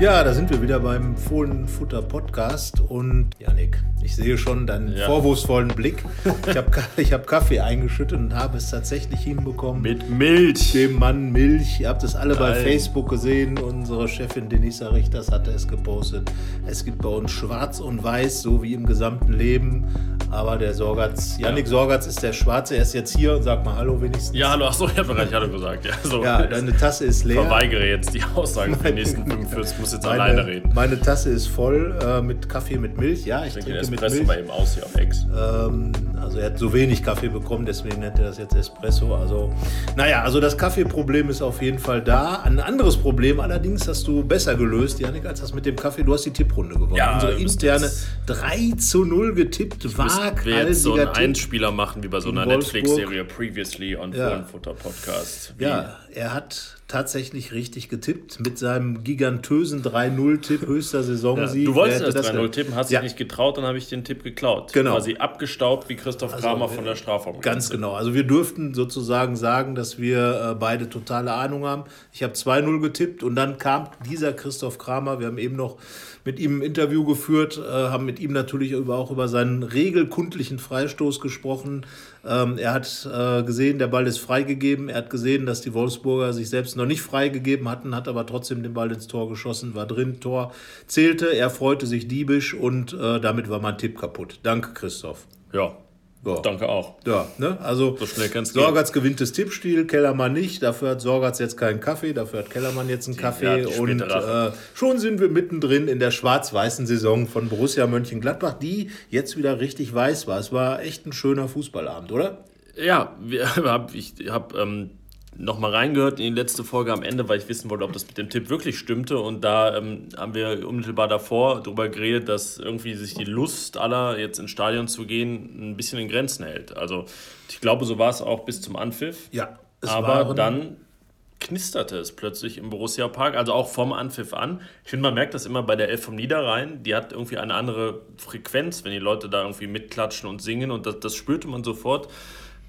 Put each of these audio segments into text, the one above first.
Ja, da sind wir wieder beim Fohlenfutter Podcast und Janik, ich sehe schon deinen Ja. vorwurfsvollen Blick. Ich habe ich hab Kaffee eingeschüttet und habe es tatsächlich hinbekommen. Mit Milch. dem Mann Milch. Ihr habt es alle bei Geil. Facebook gesehen. Unsere Chefin Denisa Richters hatte es gepostet. Es gibt bei uns schwarz und weiß, so wie im gesamten Leben. Aber der Sorgatz, Yannick Sorgatz ist der Schwarze. Er ist jetzt hier und sagt mal Hallo wenigstens. Ja, hallo, achso, ich habe bereits Hallo gesagt. Ja, so. Ja, deine Tasse ist ich leer. verweigere jetzt die Aussagen für die nächsten 45. Ich muss jetzt Meine, alleine reden. meine Tasse ist voll äh, mit Kaffee mit Milch. Ja, ich Ich trinke trinke mit Espresso Milch. mal eben aus hier auf Ex. Ähm, also er hat so wenig Kaffee bekommen, deswegen nennt er das jetzt Espresso. Also, naja, also das Kaffeeproblem ist auf jeden Fall da. Ein anderes Problem allerdings hast du besser gelöst, Janik, als das mit dem Kaffee. Du hast die Tipprunde gewonnen. Ja, Unsere interne jetzt- 3 zu 0 getippt, Müssen wir jetzt so einen Tipp. Einspieler machen wie bei so einer. Netflix-Serie Previously on Ja. Fohlenfutter Podcast. Wie- Ja, er hat tatsächlich richtig getippt mit seinem gigantösen 3-0-Tipp, höchster Ja, Saisonsieg. du wolltest das hätte 3-0 tippen, hast ja. dich nicht getraut, dann habe ich den Tipp geklaut. Genau. Quasi abgestaubt wie Christoph Kramer von der Strafraum. Ganz genau. Also wir dürften sozusagen sagen, dass wir äh, beide totale Ahnung haben. Ich habe 2-0 getippt und dann kam dieser Christoph Kramer. Wir haben eben noch mit ihm ein Interview geführt, äh, haben mit ihm natürlich auch über seinen regelkundlichen Freistoß gesprochen. Ähm, er hat äh, gesehen, der Ball ist freigegeben. Er hat gesehen, dass die Wolfsburger sich selbst noch nicht freigegeben hatten, hat aber trotzdem den Ball ins Tor geschossen, war drin, Tor zählte. Er freute sich diebisch und äh, damit war mein Tipp kaputt. Danke, Christoph. Ja, Ja. danke auch. Ja, ne? Also So schnell kann's gehen. Sorgatz gewinnt das Tippspiel, Kellermann nicht. Dafür hat Sorgatz jetzt keinen Kaffee, dafür hat Kellermann jetzt einen Kaffee. ja, die und äh, schon sind wir mittendrin in der schwarz-weißen Saison von Borussia Mönchengladbach, die jetzt wieder richtig weiß war. Es war echt ein schöner Fußballabend, oder? Ja, wir, hab, ich habe ähm, noch mal reingehört in die letzte Folge am Ende, weil ich wissen wollte, ob das mit dem Tipp wirklich stimmte. Und da ähm, haben wir unmittelbar davor darüber geredet, dass irgendwie sich die Lust aller, jetzt ins Stadion zu gehen, ein bisschen in Grenzen hält. Also ich glaube, so war es auch bis zum Anpfiff. Ja. Aber dann knisterte es plötzlich im Borussia Park, also auch vom Anpfiff an. Ich finde, man merkt das immer bei der Elf vom Niederrhein, die hat irgendwie eine andere Frequenz, wenn die Leute da irgendwie mitklatschen und singen und das, das spürte man sofort.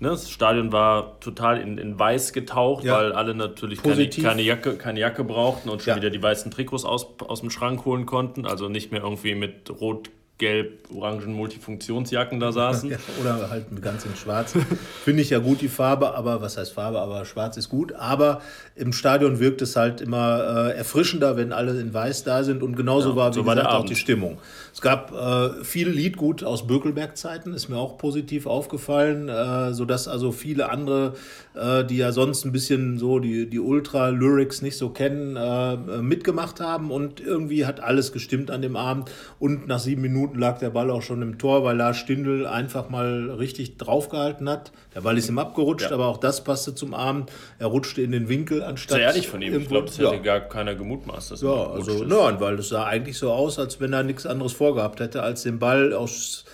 Ne, das Stadion war total in, in weiß getaucht, Ja. weil alle natürlich keine, keine, Jacke, keine Jacke brauchten und schon Ja. wieder die weißen Trikots aus, aus dem Schrank holen konnten. Also nicht mehr irgendwie mit rot, gelb, orangen Multifunktionsjacken da saßen. Ja, oder halt ganz in Schwarz. Finde ich ja gut, die Farbe, aber was heißt Farbe, aber Schwarz ist gut. Aber im Stadion wirkt es halt immer äh, erfrischender, wenn alle in Weiß da sind. Und genauso war, wie so gesagt, auch die Stimmung. Es gab äh, viel Liedgut aus Bökelberg-Zeiten, ist mir auch positiv aufgefallen, äh, sodass also viele andere, äh, die ja sonst ein bisschen so die, die Ultra-Lyrics nicht so kennen, äh, mitgemacht haben. Und irgendwie hat alles gestimmt an dem Abend. Und nach sieben Minuten lag der Ball auch schon im Tor, weil Lars Stindl einfach mal richtig draufgehalten hat. Der Ball ist ihm abgerutscht, Ja. aber auch das passte zum Abend. Er rutschte in den Winkel anstatt. Sehr ehrlich von ihm. Ich glaube, das ja. hätte gar keiner gemutmaßt. dass Ja, also nein, weil es sah eigentlich so aus, als wenn er nichts anderes vorgehabt hätte, als den Ball aus,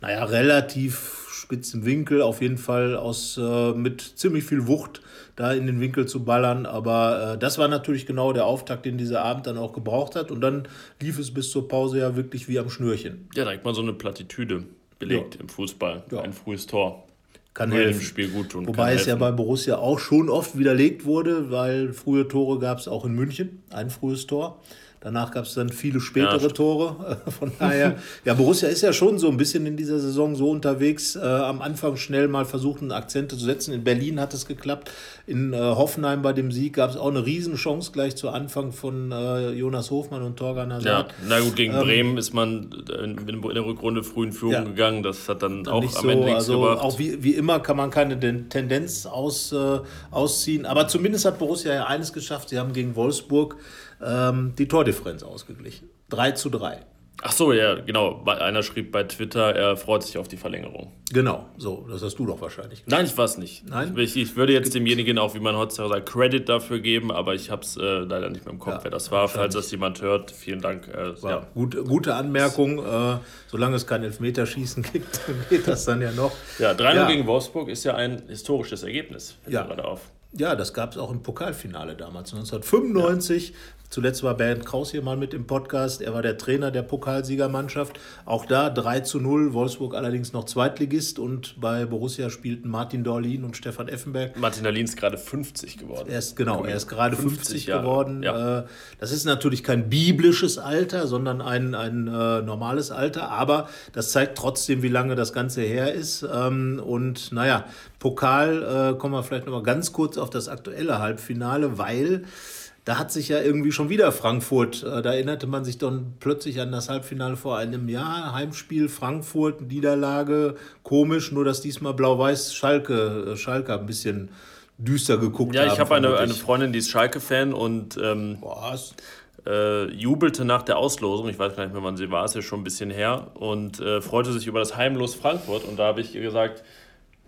naja, relativ spitzem Winkel, auf jeden Fall aus äh, mit ziemlich viel Wucht da in den Winkel zu ballern. Aber äh, das war natürlich genau der Auftakt, den dieser Abend dann auch gebraucht hat. Und dann lief es bis zur Pause ja wirklich wie am Schnürchen. Ja, direkt mal so eine Plattitüde belegt Ja. im Fußball. Ja. Ein frühes Tor. Kann Würde helfen. Spiel gut tun. Wobei es ja bei Borussia auch schon oft widerlegt wurde, weil frühe Tore gab es auch in München, ein frühes Tor. Danach gab es dann viele spätere stimmt. Tore. Von daher, ja, Borussia ist ja schon so ein bisschen in dieser Saison so unterwegs. Äh, am Anfang schnell mal versuchen, Akzente zu setzen. In Berlin hat es geklappt. In äh, Hoffenheim bei dem Sieg gab es auch eine Riesenchance gleich zu Anfang von äh, Jonas Hofmann und Torgan Ja, Hazard. na gut, gegen Bremen ist man in, in der Rückrunde früh in Führung Ähm, Ja. gegangen. Das hat dann auch nicht am so, Ende nichts also gebracht. auch wie, wie immer kann man keine Den- Tendenz aus, äh, ausziehen. Aber zumindest hat Borussia ja eines geschafft. Sie haben gegen Wolfsburg ähm, die Tordifferenz ausgeglichen. 3 zu 3. Ach so, ja, genau. Einer schrieb bei Twitter, er freut sich auf die Verlängerung. Genau, so, das hast du doch wahrscheinlich gesagt. Nein, ich weiß nicht. Nein? Ich, ich würde jetzt demjenigen auch, wie man heutzutage sagt, Credit dafür geben, aber ich habe es äh, leider nicht mehr im Kopf, Ja, wer das war. Falls das jemand hört, vielen Dank. Äh, War ja. gut, gute Anmerkung. Äh, solange es kein Elfmeterschießen gibt, geht das dann ja noch. Ja, 3-0 Ja. gegen Wolfsburg ist ja ein historisches Ergebnis. Ja. gerade auf. Ja, das gab es auch im Pokalfinale damals, 1995. Zuletzt war Bernd Kraus hier mal mit im Podcast. Er war der Trainer der Pokalsiegermannschaft. Auch da 3 zu 0. Wolfsburg allerdings noch Zweitligist. Und bei Borussia spielten Martin Dorlin und Stefan Effenberg. Martin Dorlin ist gerade 50 geworden. Er ist, genau, er ist gerade 50, 50 geworden. Ja. Äh, das ist natürlich kein biblisches Alter, sondern ein, ein äh, normales Alter. Aber das zeigt trotzdem, wie lange das Ganze her ist. Ähm, und naja, Pokal äh, kommen wir vielleicht noch mal ganz kurz auf das aktuelle Halbfinale, weil da hat sich ja irgendwie schon wieder Frankfurt, äh, da erinnerte man sich dann plötzlich an das Halbfinale vor einem Jahr, Heimspiel Frankfurt, Niederlage, komisch, nur dass diesmal Blau-Weiß Schalke, äh, Schalke ein bisschen düster geguckt Ja, ich habe eine, eine Freundin, die ist Schalke-Fan und ähm, äh, jubelte nach der Auslosung, ich weiß gar nicht mehr, wann sie war, ist ja schon ein bisschen her, und äh, freute sich über das Heimlos Frankfurt. Und da habe ich ihr gesagt,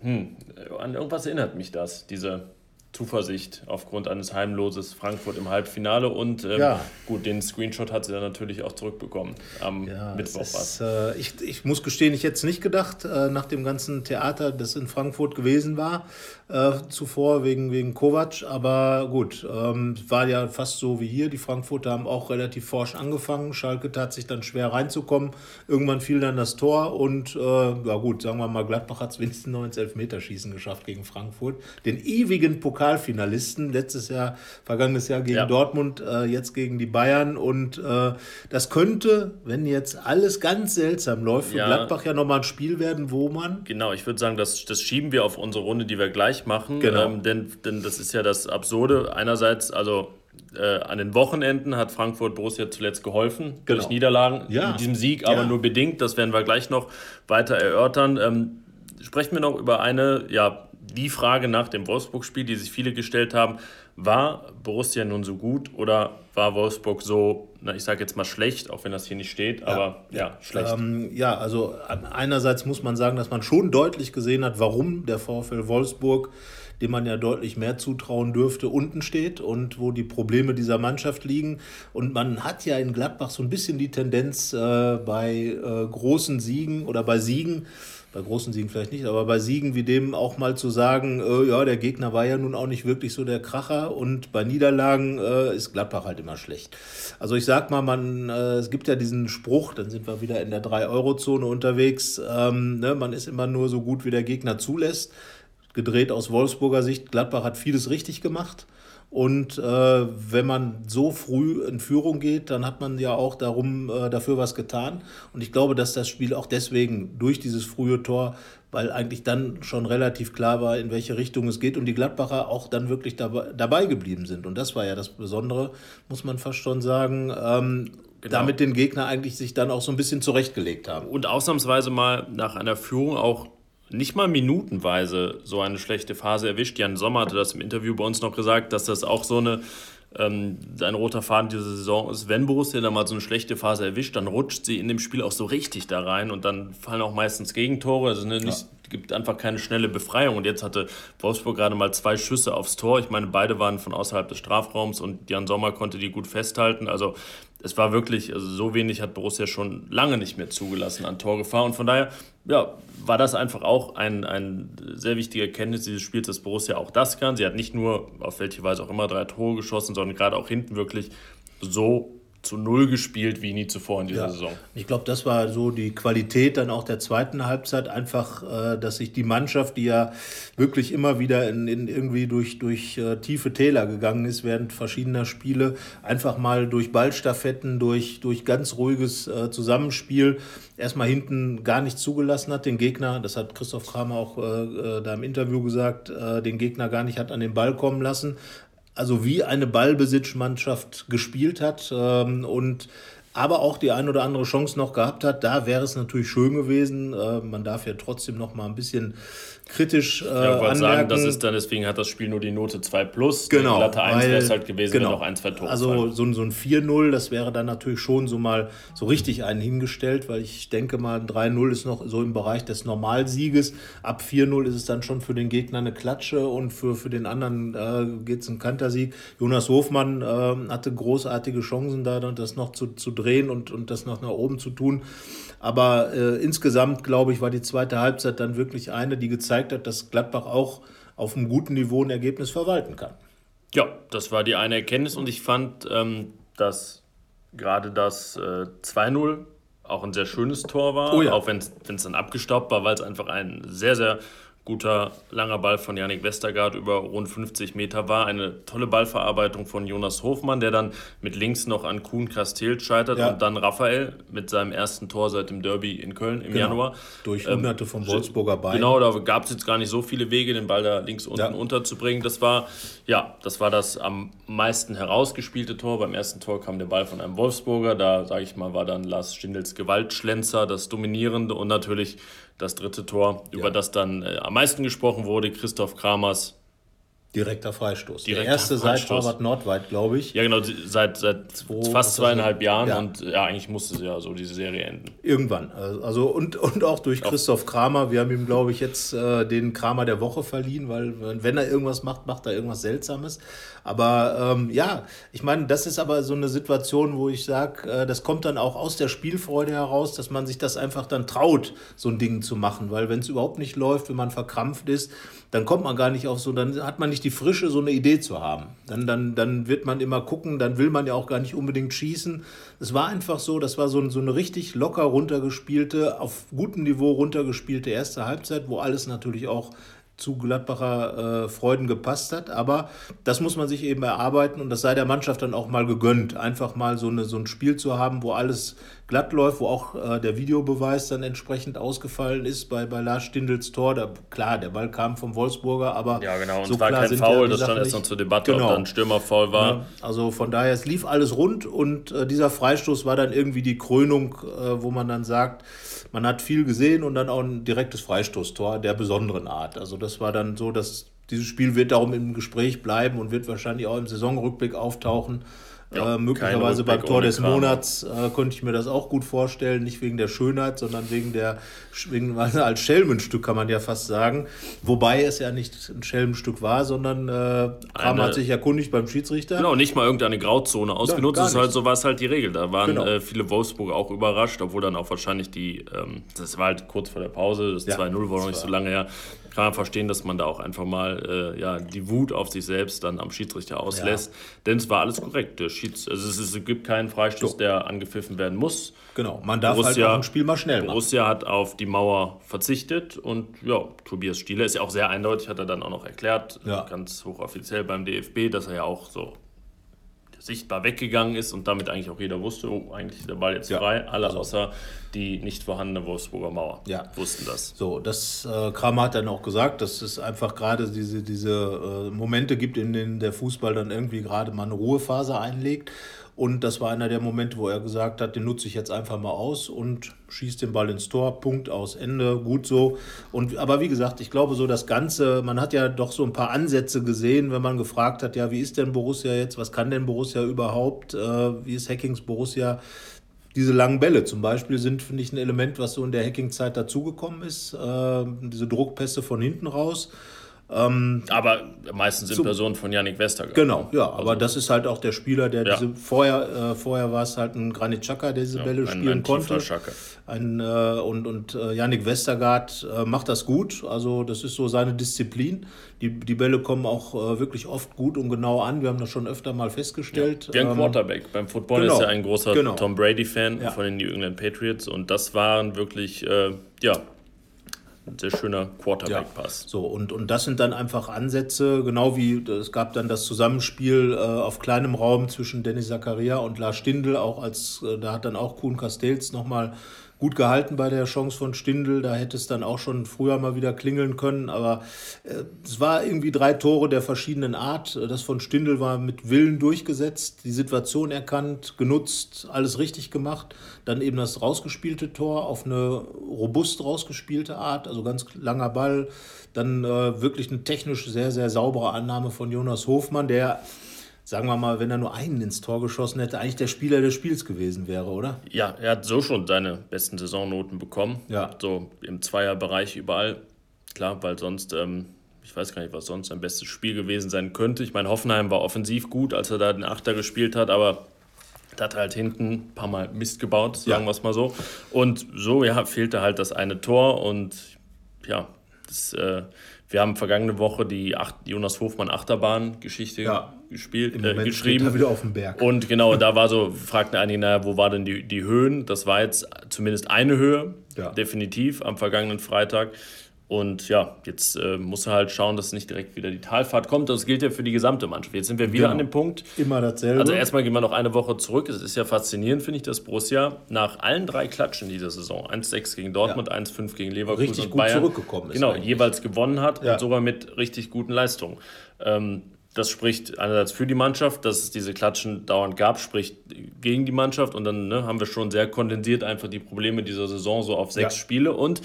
hm, an irgendwas erinnert mich das, diese Zuversicht aufgrund eines heimloses Frankfurt im Halbfinale. Und ähm, ja. gut, den Screenshot hat sie dann natürlich auch zurückbekommen am ja, Mittwoch. Ist, äh, ich, ich muss gestehen, ich hätte es nicht gedacht, äh, nach dem ganzen Theater, das in Frankfurt gewesen war, äh, zuvor wegen, wegen Kovac. Aber gut, ähm, war ja fast so wie hier. Die Frankfurter haben auch relativ forsch angefangen. Schalke tat sich dann schwer reinzukommen. Irgendwann fiel dann das Tor und äh, ja gut, sagen wir mal, Gladbach hat es wenigstens noch ins Elfmeterschießen geschafft gegen Frankfurt. Den ewigen Pokal Pokalfinalisten. Letztes Jahr, vergangenes Jahr gegen ja. Dortmund, äh, jetzt gegen die Bayern. Und äh, das könnte, wenn jetzt alles ganz seltsam läuft, für ja. Gladbach ja nochmal ein Spiel werden, wo man. Genau, ich würde sagen, das, das schieben wir auf unsere Runde, die wir gleich machen. Genau. Ähm, denn, denn das ist ja das Absurde. Einerseits, also äh, an den Wochenenden hat Frankfurt Borussia zuletzt geholfen genau. durch Niederlagen ja. mit diesem Sieg, aber ja. nur bedingt. Das werden wir gleich noch weiter erörtern. Ähm, sprechen wir noch über eine ja, die Frage nach dem Wolfsburg-Spiel, die sich viele gestellt haben, war Borussia nun so gut oder war Wolfsburg so, na, ich sage jetzt mal schlecht, auch wenn das hier nicht steht, aber ja, ja schlecht. Ähm, ja, also einerseits muss man sagen, dass man schon deutlich gesehen hat, warum der VfL Wolfsburg, dem man ja deutlich mehr zutrauen dürfte, unten steht und wo die Probleme dieser Mannschaft liegen. Und man hat ja in Gladbach so ein bisschen die Tendenz äh, bei äh, großen Siegen oder bei Siegen, bei großen Siegen vielleicht nicht, aber bei Siegen wie dem auch mal zu sagen, äh, ja, der Gegner war ja nun auch nicht wirklich so der Kracher und bei Niederlagen äh, ist Gladbach halt immer schlecht. Also ich sag mal, man, äh, es gibt ja diesen Spruch, dann sind wir wieder in der 3-Euro-Zone unterwegs, ähm, ne, man ist immer nur so gut, wie der Gegner zulässt. Gedreht aus Wolfsburger Sicht, Gladbach hat vieles richtig gemacht. Und äh, wenn man so früh in Führung geht, dann hat man ja auch darum, äh, dafür was getan. Und ich glaube, dass das Spiel auch deswegen durch dieses frühe Tor, weil eigentlich dann schon relativ klar war, in welche Richtung es geht und die Gladbacher auch dann wirklich dabei, dabei geblieben sind. Und das war ja das Besondere, muss man fast schon sagen. Ähm, Genau. damit den Gegner eigentlich sich dann auch so ein bisschen zurechtgelegt haben. Und ausnahmsweise mal nach einer Führung auch nicht mal minutenweise so eine schlechte Phase erwischt. Jan Sommer hatte das im Interview bei uns noch gesagt, dass das auch so eine ähm, ein roter Faden dieser Saison ist, wenn Borussia dann mal so eine schlechte Phase erwischt, dann rutscht sie in dem Spiel auch so richtig da rein und dann fallen auch meistens Gegentore. Also ne, nicht, ja. Gibt einfach keine schnelle Befreiung. Und jetzt hatte Wolfsburg gerade mal zwei Schüsse aufs Tor. Ich meine, beide waren von außerhalb des Strafraums und Jan Sommer konnte die gut festhalten. Also es war wirklich, also so wenig hat Borussia schon lange nicht mehr zugelassen an Torgefahr. Und von daher, ja, war das einfach auch ein, ein sehr wichtiger Kenntnis dieses Spiels, dass Borussia auch das kann. Sie hat nicht nur, auf welche Weise auch immer, drei Tore geschossen, sondern gerade auch hinten wirklich so zu Null gespielt wie nie zuvor in dieser ja. Saison. Ich glaube, das war so die Qualität dann auch der zweiten Halbzeit. Einfach, äh, dass sich die Mannschaft, die ja wirklich immer wieder in, in irgendwie durch, durch äh, tiefe Täler gegangen ist während verschiedener Spiele, einfach mal durch Ballstaffetten, durch, durch ganz ruhiges äh, Zusammenspiel erstmal hinten gar nicht zugelassen hat, den Gegner, das hat Christoph Kramer auch äh, äh, da im Interview gesagt, äh, den Gegner gar nicht hat an den Ball kommen lassen, also wie eine Ballbesitzmannschaft gespielt hat ähm, und aber auch die ein oder andere Chance noch gehabt hat, da wäre es natürlich schön gewesen. Äh, man darf ja trotzdem noch mal ein bisschen kritisch äh, ja, ich anmerken. sagen, das ist dann, deswegen hat das Spiel nur die Note 2 plus. Genau. Die Latte 1 wäre es halt gewesen, genau. wenn noch ein, zwei Tore Also so, so ein 4-0, das wäre dann natürlich schon so mal so richtig einen hingestellt, weil ich denke mal, 3-0 ist noch so im Bereich des Normalsieges. Ab 4-0 ist es dann schon für den Gegner eine Klatsche und für, für den anderen äh, geht es ein Kantersieg. Jonas Hofmann äh, hatte großartige Chancen da, das noch zu, zu drehen und, und das noch nach oben zu tun. Aber äh, insgesamt, glaube ich, war die zweite Halbzeit dann wirklich eine, die gezeigt hat, dass Gladbach auch auf einem guten Niveau ein Ergebnis verwalten kann. Ja, das war die eine Erkenntnis und ich fand, ähm, dass gerade das äh, 2-0 auch ein sehr schönes Tor war, oh ja. auch wenn es dann abgestaubt war, weil es einfach ein sehr, sehr guter langer Ball von Yannick Westergaard über rund 50 Meter war. Eine tolle Ballverarbeitung von Jonas Hofmann, der dann mit links noch an Kuhn Castells scheitert ja. und dann Raphael mit seinem ersten Tor seit dem Derby in Köln im genau. Januar. Durch hunderte ähm, von Wolfsburger Beinen. Genau, da gab es jetzt gar nicht so viele Wege, den Ball da links unten ja. unterzubringen. Das war, ja, das war das am meisten herausgespielte Tor. Beim ersten Tor kam der Ball von einem Wolfsburger. Da, sage ich mal, war dann Lars Stindels Gewaltschlenzer das Dominierende und natürlich das dritte Tor, ja. über das dann äh, am meisten gesprochen wurde, Christoph Kramers Direkter Freistoß. Direkter der erste Freistoß. seit Harvard Nordweit, glaube ich. Ja, genau, seit, seit Zwei, fast zweieinhalb Jahren ja. und ja, eigentlich musste es ja so diese Serie enden. Irgendwann. Also und, und auch durch Christoph Kramer. Wir haben ihm, glaube ich, jetzt äh, den Kramer der Woche verliehen, weil wenn er irgendwas macht, macht er irgendwas Seltsames. Aber ähm, ja, ich meine, das ist aber so eine Situation, wo ich sage, äh, das kommt dann auch aus der Spielfreude heraus, dass man sich das einfach dann traut, so ein Ding zu machen. Weil wenn es überhaupt nicht läuft, wenn man verkrampft ist, dann kommt man gar nicht auf so, dann hat man nicht die Frische, so eine Idee zu haben. Dann, dann, dann wird man immer gucken, dann will man ja auch gar nicht unbedingt schießen. Es war einfach so, das war so, so eine richtig locker runtergespielte, auf gutem Niveau runtergespielte erste Halbzeit, wo alles natürlich auch zu Gladbacher äh, Freuden gepasst hat. Aber das muss man sich eben erarbeiten und das sei der Mannschaft dann auch mal gegönnt, einfach mal so, eine, so ein Spiel zu haben, wo alles glatt läuft, wo auch äh, der Videobeweis dann entsprechend ausgefallen ist bei, bei Lars Stindels Tor. Da, klar, der Ball kam vom Wolfsburger, aber ja genau, und so war kein Foul, das stand erst noch zur Debatte, genau. ob dann Stürmerfoul war. Ja, also von daher, es lief alles rund und äh, dieser Freistoß war dann irgendwie die Krönung, äh, wo man dann sagt, man hat viel gesehen und dann auch ein direktes Freistoßtor der besonderen Art. Also das war dann so, dass dieses Spiel wird darum im Gespräch bleiben und wird wahrscheinlich auch im Saisonrückblick auftauchen. Ja, äh, möglicherweise beim Tor des Monats äh, könnte ich mir das auch gut vorstellen, nicht wegen der Schönheit, sondern wegen der, wegen, als Schelmenstück kann man ja fast sagen. Wobei es ja nicht ein Schelmenstück war, sondern äh, Kram hat sich erkundigt beim Schiedsrichter. Genau, nicht mal irgendeine Grauzone ausgenutzt. Ja, ist halt, so war es halt die Regel. Da waren genau. äh, viele Wolfsburger auch überrascht, obwohl dann auch wahrscheinlich die, ähm, das war halt kurz vor der Pause, das ja, 2-0 war noch nicht so lange her kann man verstehen, dass man da auch einfach mal äh, ja, die Wut auf sich selbst dann am Schiedsrichter auslässt. Denn es war alles korrekt. Der Schieds also es, ist, es gibt keinen Freistoß, so. der angepfiffen werden muss. Genau, man darf Borussia, halt auch ein Spiel mal schnell machen. Borussia hat auf die Mauer verzichtet und ja, Tobias Stieler ist ja auch sehr eindeutig, hat er dann auch noch erklärt, ja. ganz hochoffiziell beim DFB, dass er ja auch so sichtbar weggegangen ist und damit eigentlich auch jeder wusste, oh, eigentlich ist der Ball jetzt ja. frei. Alle also. außer die nicht vorhandene Wolfsburger Mauer ja. wussten das. So, das äh, Kramer hat dann auch gesagt, dass es einfach gerade diese, diese äh, Momente gibt, in denen der Fußball dann irgendwie gerade mal eine Ruhephase einlegt. Und das war einer der Momente, wo er gesagt hat, den nutze ich jetzt einfach mal aus und schießt den Ball ins Tor, Punkt aus Ende, gut so. Und aber wie gesagt, ich glaube so das Ganze, man hat ja doch so ein paar Ansätze gesehen, wenn man gefragt hat, ja, wie ist denn Borussia jetzt, was kann denn Borussia überhaupt, äh, wie ist Hackings Borussia? Diese langen Bälle zum Beispiel sind, finde ich, ein Element, was so in der Hacking-Zeit dazugekommen ist. Äh, diese Druckpässe von hinten raus. Ähm, aber meistens in Person von Yannick Westergaard. Genau, ja, aber also, das ist halt auch der Spieler, der ja. diese vorher, äh, vorher war es halt ein Granit Xhaka, der diese ja, Bälle ein, spielen ein konnte. Ein, äh, und und äh, Yannick Westergaard äh, macht das gut, also das ist so seine Disziplin. Die, die Bälle kommen auch äh, wirklich oft gut und genau an. Wir haben das schon öfter mal festgestellt. Ja, wie ein ähm, Quarterback. Beim Football genau, ist er ein großer genau. Tom Brady-Fan von den New England Patriots und das waren wirklich, äh, ja, ein sehr schöner Quarterback-Pass. Ja, so, und, und das sind dann einfach Ansätze, genau wie es gab dann das Zusammenspiel äh, auf kleinem Raum zwischen Dennis Zakaria und Lars Stindl, auch als, äh, da hat dann auch Kuhn Castells nochmal gut gehalten bei der Chance von Stindl. Da hätte es dann auch schon früher mal wieder klingeln können. Aber äh, es war irgendwie drei Tore der verschiedenen Art. Das von Stindl war mit Willen durchgesetzt, die Situation erkannt, genutzt, alles richtig gemacht. Dann eben das rausgespielte Tor auf eine robust rausgespielte Art, also ganz langer Ball. Dann äh, wirklich eine technisch sehr, sehr saubere Annahme von Jonas Hofmann, der sagen wir mal, wenn er nur einen ins Tor geschossen hätte, eigentlich der Spieler des Spiels gewesen wäre, oder? Ja, er hat so schon seine besten Saisonnoten bekommen. Ja. So im Zweierbereich überall. Klar, weil sonst, ähm, ich weiß gar nicht, was sonst sein bestes Spiel gewesen sein könnte. Ich meine, Hoffenheim war offensiv gut, als er da den Achter gespielt hat, aber da hat er halt hinten ein paar Mal Mist gebaut, sagen ja. wir es mal so. Und so ja, fehlte halt das eine Tor und ja, Das, äh, wir haben vergangene Woche die Acht, Jonas Hofmann Achterbahn-Geschichte Ja. gespielt, äh, geschrieben. er wieder auf dem Berg. Und genau, da war so, fragten einige, naja, wo war denn die, die Höhen? Das war jetzt zumindest eine Höhe, Ja. definitiv, am vergangenen Freitag. Und ja, jetzt äh, muss er halt schauen, dass nicht direkt wieder die Talfahrt kommt. Das gilt ja für die gesamte Mannschaft. Jetzt sind wir wieder Genau. an dem Punkt. Immer dasselbe. Also erstmal gehen wir noch eine Woche zurück. Es ist ja faszinierend, finde ich, dass Borussia nach allen drei Klatschen dieser Saison, 1-6 gegen Dortmund, 1-5 gegen Leverkusen Richtig und gut Bayern, zurückgekommen ist genau, eigentlich. jeweils gewonnen hat Ja. und sogar mit richtig guten Leistungen. Ähm, das spricht einerseits für die Mannschaft, dass es diese Klatschen dauernd gab, spricht gegen die Mannschaft und dann ne, haben wir schon sehr kondensiert einfach die Probleme dieser Saison so auf sechs Ja. Spiele und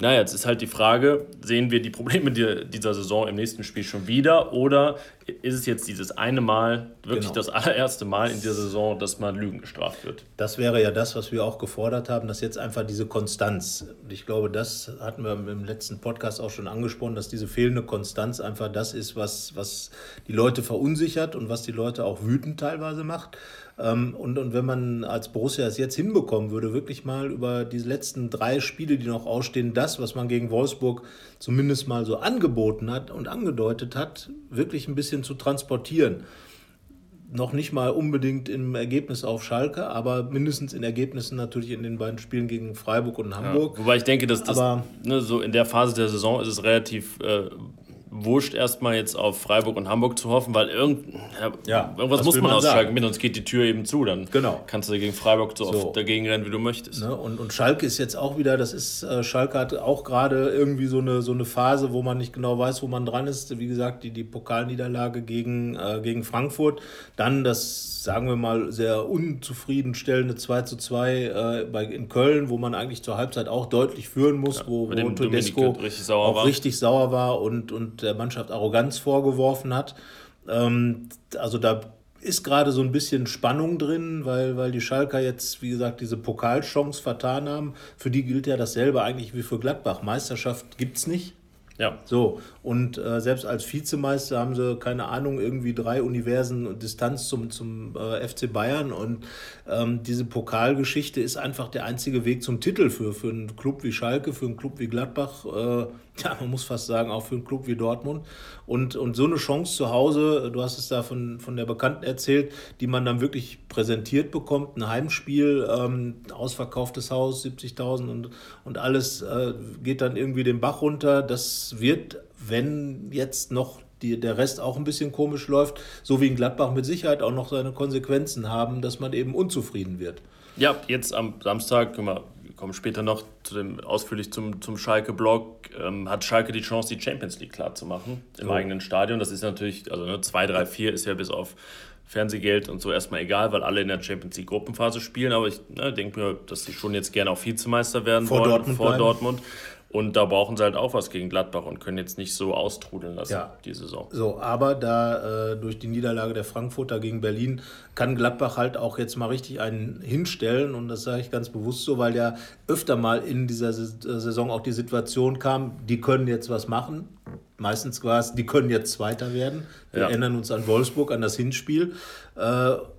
naja, jetzt ist halt die Frage, sehen wir die Probleme die- dieser Saison im nächsten Spiel schon wieder oder ist es jetzt dieses eine Mal, wirklich Genau. das allererste Mal in dieser Saison, dass man Lügen gestraft wird? Das wäre ja das, was wir auch gefordert haben, dass jetzt einfach diese Konstanz, und ich glaube, das hatten wir im letzten Podcast auch schon angesprochen, dass diese fehlende Konstanz einfach das ist, was, was die Leute verunsichert und was die Leute auch wütend teilweise macht. Ähm, Und, und wenn man als Borussia es jetzt hinbekommen würde, wirklich mal über diese letzten drei Spiele, die noch ausstehen, das, was man gegen Wolfsburg zumindest mal so angeboten hat und angedeutet hat, wirklich ein bisschen zu transportieren noch nicht mal unbedingt im Ergebnis auf Schalke, aber mindestens in Ergebnissen natürlich in den beiden Spielen gegen Freiburg und Hamburg. Wobei ich denke, dass das Aber- ne, so in der Phase der Saison ist es relativ äh, wurscht, erstmal jetzt auf Freiburg und Hamburg zu hoffen, weil irgend, ja, Ja, irgendwas was muss man man aus sagen? Schalke mit, sonst geht die Tür eben zu. Dann Genau. kannst du gegen Freiburg so, So. oft dagegen rennen, wie du möchtest. Ne? Und, und Schalke ist jetzt auch wieder, das ist, äh, Schalke hat auch gerade irgendwie so eine, so eine Phase, wo man nicht genau weiß, wo man dran ist. Wie gesagt, die, die Pokalniederlage gegen, äh, gegen Frankfurt. Dann das, sagen wir mal, sehr unzufriedenstellende 2 zu 2 äh, bei, in Köln, wo man eigentlich zur Halbzeit auch deutlich führen muss, wo, bei wo dem Tedesco richtig sauer auch war. richtig sauer war und, und der Mannschaft Arroganz vorgeworfen hat. Ähm, also da ist gerade so ein bisschen Spannung drin, weil, weil die Schalker jetzt, wie gesagt, diese Pokalchance vertan haben. Für die gilt ja dasselbe eigentlich wie für Gladbach. Meisterschaft gibt es nicht. Ja. So, und äh, selbst als Vizemeister haben sie, keine Ahnung, irgendwie drei Universen Distanz zum, zum äh, FC Bayern. Und ähm, diese Pokalgeschichte ist einfach der einzige Weg zum Titel für, für einen Club wie Schalke, für einen Club wie Gladbach, äh, ja, man muss fast sagen, auch für einen Club wie Dortmund. Und, und so eine Chance zu Hause, du hast es da von, von der Bekannten erzählt, die man dann wirklich präsentiert bekommt, ein Heimspiel, ähm, ausverkauftes Haus, 70.000 und, und alles äh, geht dann irgendwie den Bach runter. Das wird, wenn jetzt noch die, der Rest auch ein bisschen komisch läuft, so wie in Gladbach mit Sicherheit auch noch seine Konsequenzen haben, dass man eben unzufrieden wird. Ja, jetzt am Samstag, wir wir kommen später noch zu dem, ausführlich zum, zum Schalke-Blog, ähm, hat Schalke die Chance, die Champions League klar zu machen im So. eigenen Stadion. Das ist natürlich, also ne, 2, 3, 4 ist ja bis auf Fernsehgeld und so erstmal egal, weil alle in der Champions League Gruppenphase spielen. Aber ich ne, denke mir, dass sie schon jetzt gerne auch Vizemeister werden Vor wollen, Dortmund vor bleiben. Dortmund. Und da brauchen sie halt auch was gegen Gladbach und können jetzt nicht so austrudeln lassen, Ja. die Saison. So, aber da äh, durch die Niederlage der Frankfurter gegen Berlin kann Gladbach halt auch jetzt mal richtig einen hinstellen und das sage ich ganz bewusst so, weil ja öfter mal in dieser Sa- Saison auch die Situation kam, die können jetzt was machen. Meistens war es, die können jetzt Zweiter werden. Wir Ja. erinnern uns an Wolfsburg, an das Hinspiel. Äh,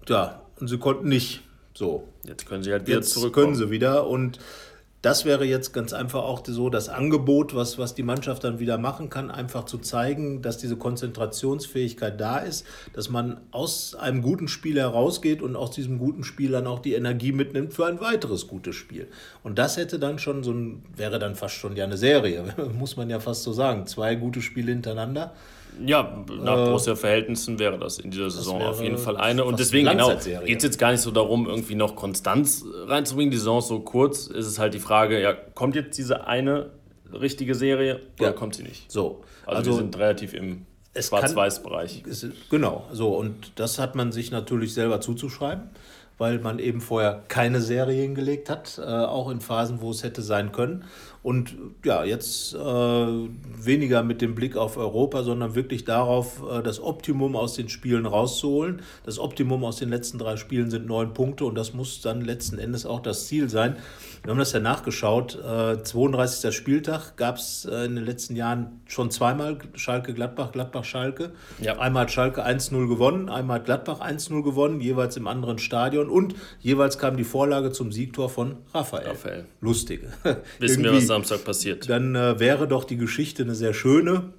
ja, und sie konnten nicht. So, Jetzt können sie halt wieder jetzt zurückkommen. können sie wieder und das wäre jetzt ganz einfach auch so das Angebot, was, was die Mannschaft dann wieder machen kann, einfach zu zeigen, dass diese Konzentrationsfähigkeit da ist, dass man aus einem guten Spiel herausgeht und aus diesem guten Spiel dann auch die Energie mitnimmt für ein weiteres gutes Spiel. Und das hätte dann schon so ein, wäre dann fast schon ja eine Serie, muss man ja fast so sagen. Zwei gute Spiele hintereinander. Ja, nach Borussia-Verhältnissen wäre das in dieser Saison auf jeden Fall eine. Und deswegen genau, geht es jetzt gar nicht so darum, irgendwie noch Konstanz reinzubringen. Die Saison ist so kurz, ist es halt die Frage, ja, kommt jetzt diese eine richtige Serie oder Ja. kommt sie nicht? So, Also, wir sind relativ im Schwarz-Weiß-Bereich. Genau, so und das hat man sich natürlich selber zuzuschreiben, weil man eben vorher keine Serie hingelegt hat, äh, auch in Phasen, wo es hätte sein können. Und ja, jetzt äh, weniger mit dem Blick auf Europa, sondern wirklich darauf, äh, das Optimum aus den Spielen rauszuholen. Das Optimum aus den letzten drei Spielen sind neun Punkte und das muss dann letzten Endes auch das Ziel sein. Wir haben das ja nachgeschaut. Äh, 32. Spieltag gab es äh, in den letzten Jahren schon zweimal Schalke-Gladbach, Gladbach-Schalke. Ja. Einmal hat Schalke 1-0 gewonnen, einmal hat Gladbach 1-0 gewonnen, jeweils im anderen Stadion. Und jeweils kam die Vorlage zum Siegtor von Raphael. Raphael. Lustige. Wissen wir, was Samstag passiert. Dann äh, wäre doch die Geschichte eine sehr schöne.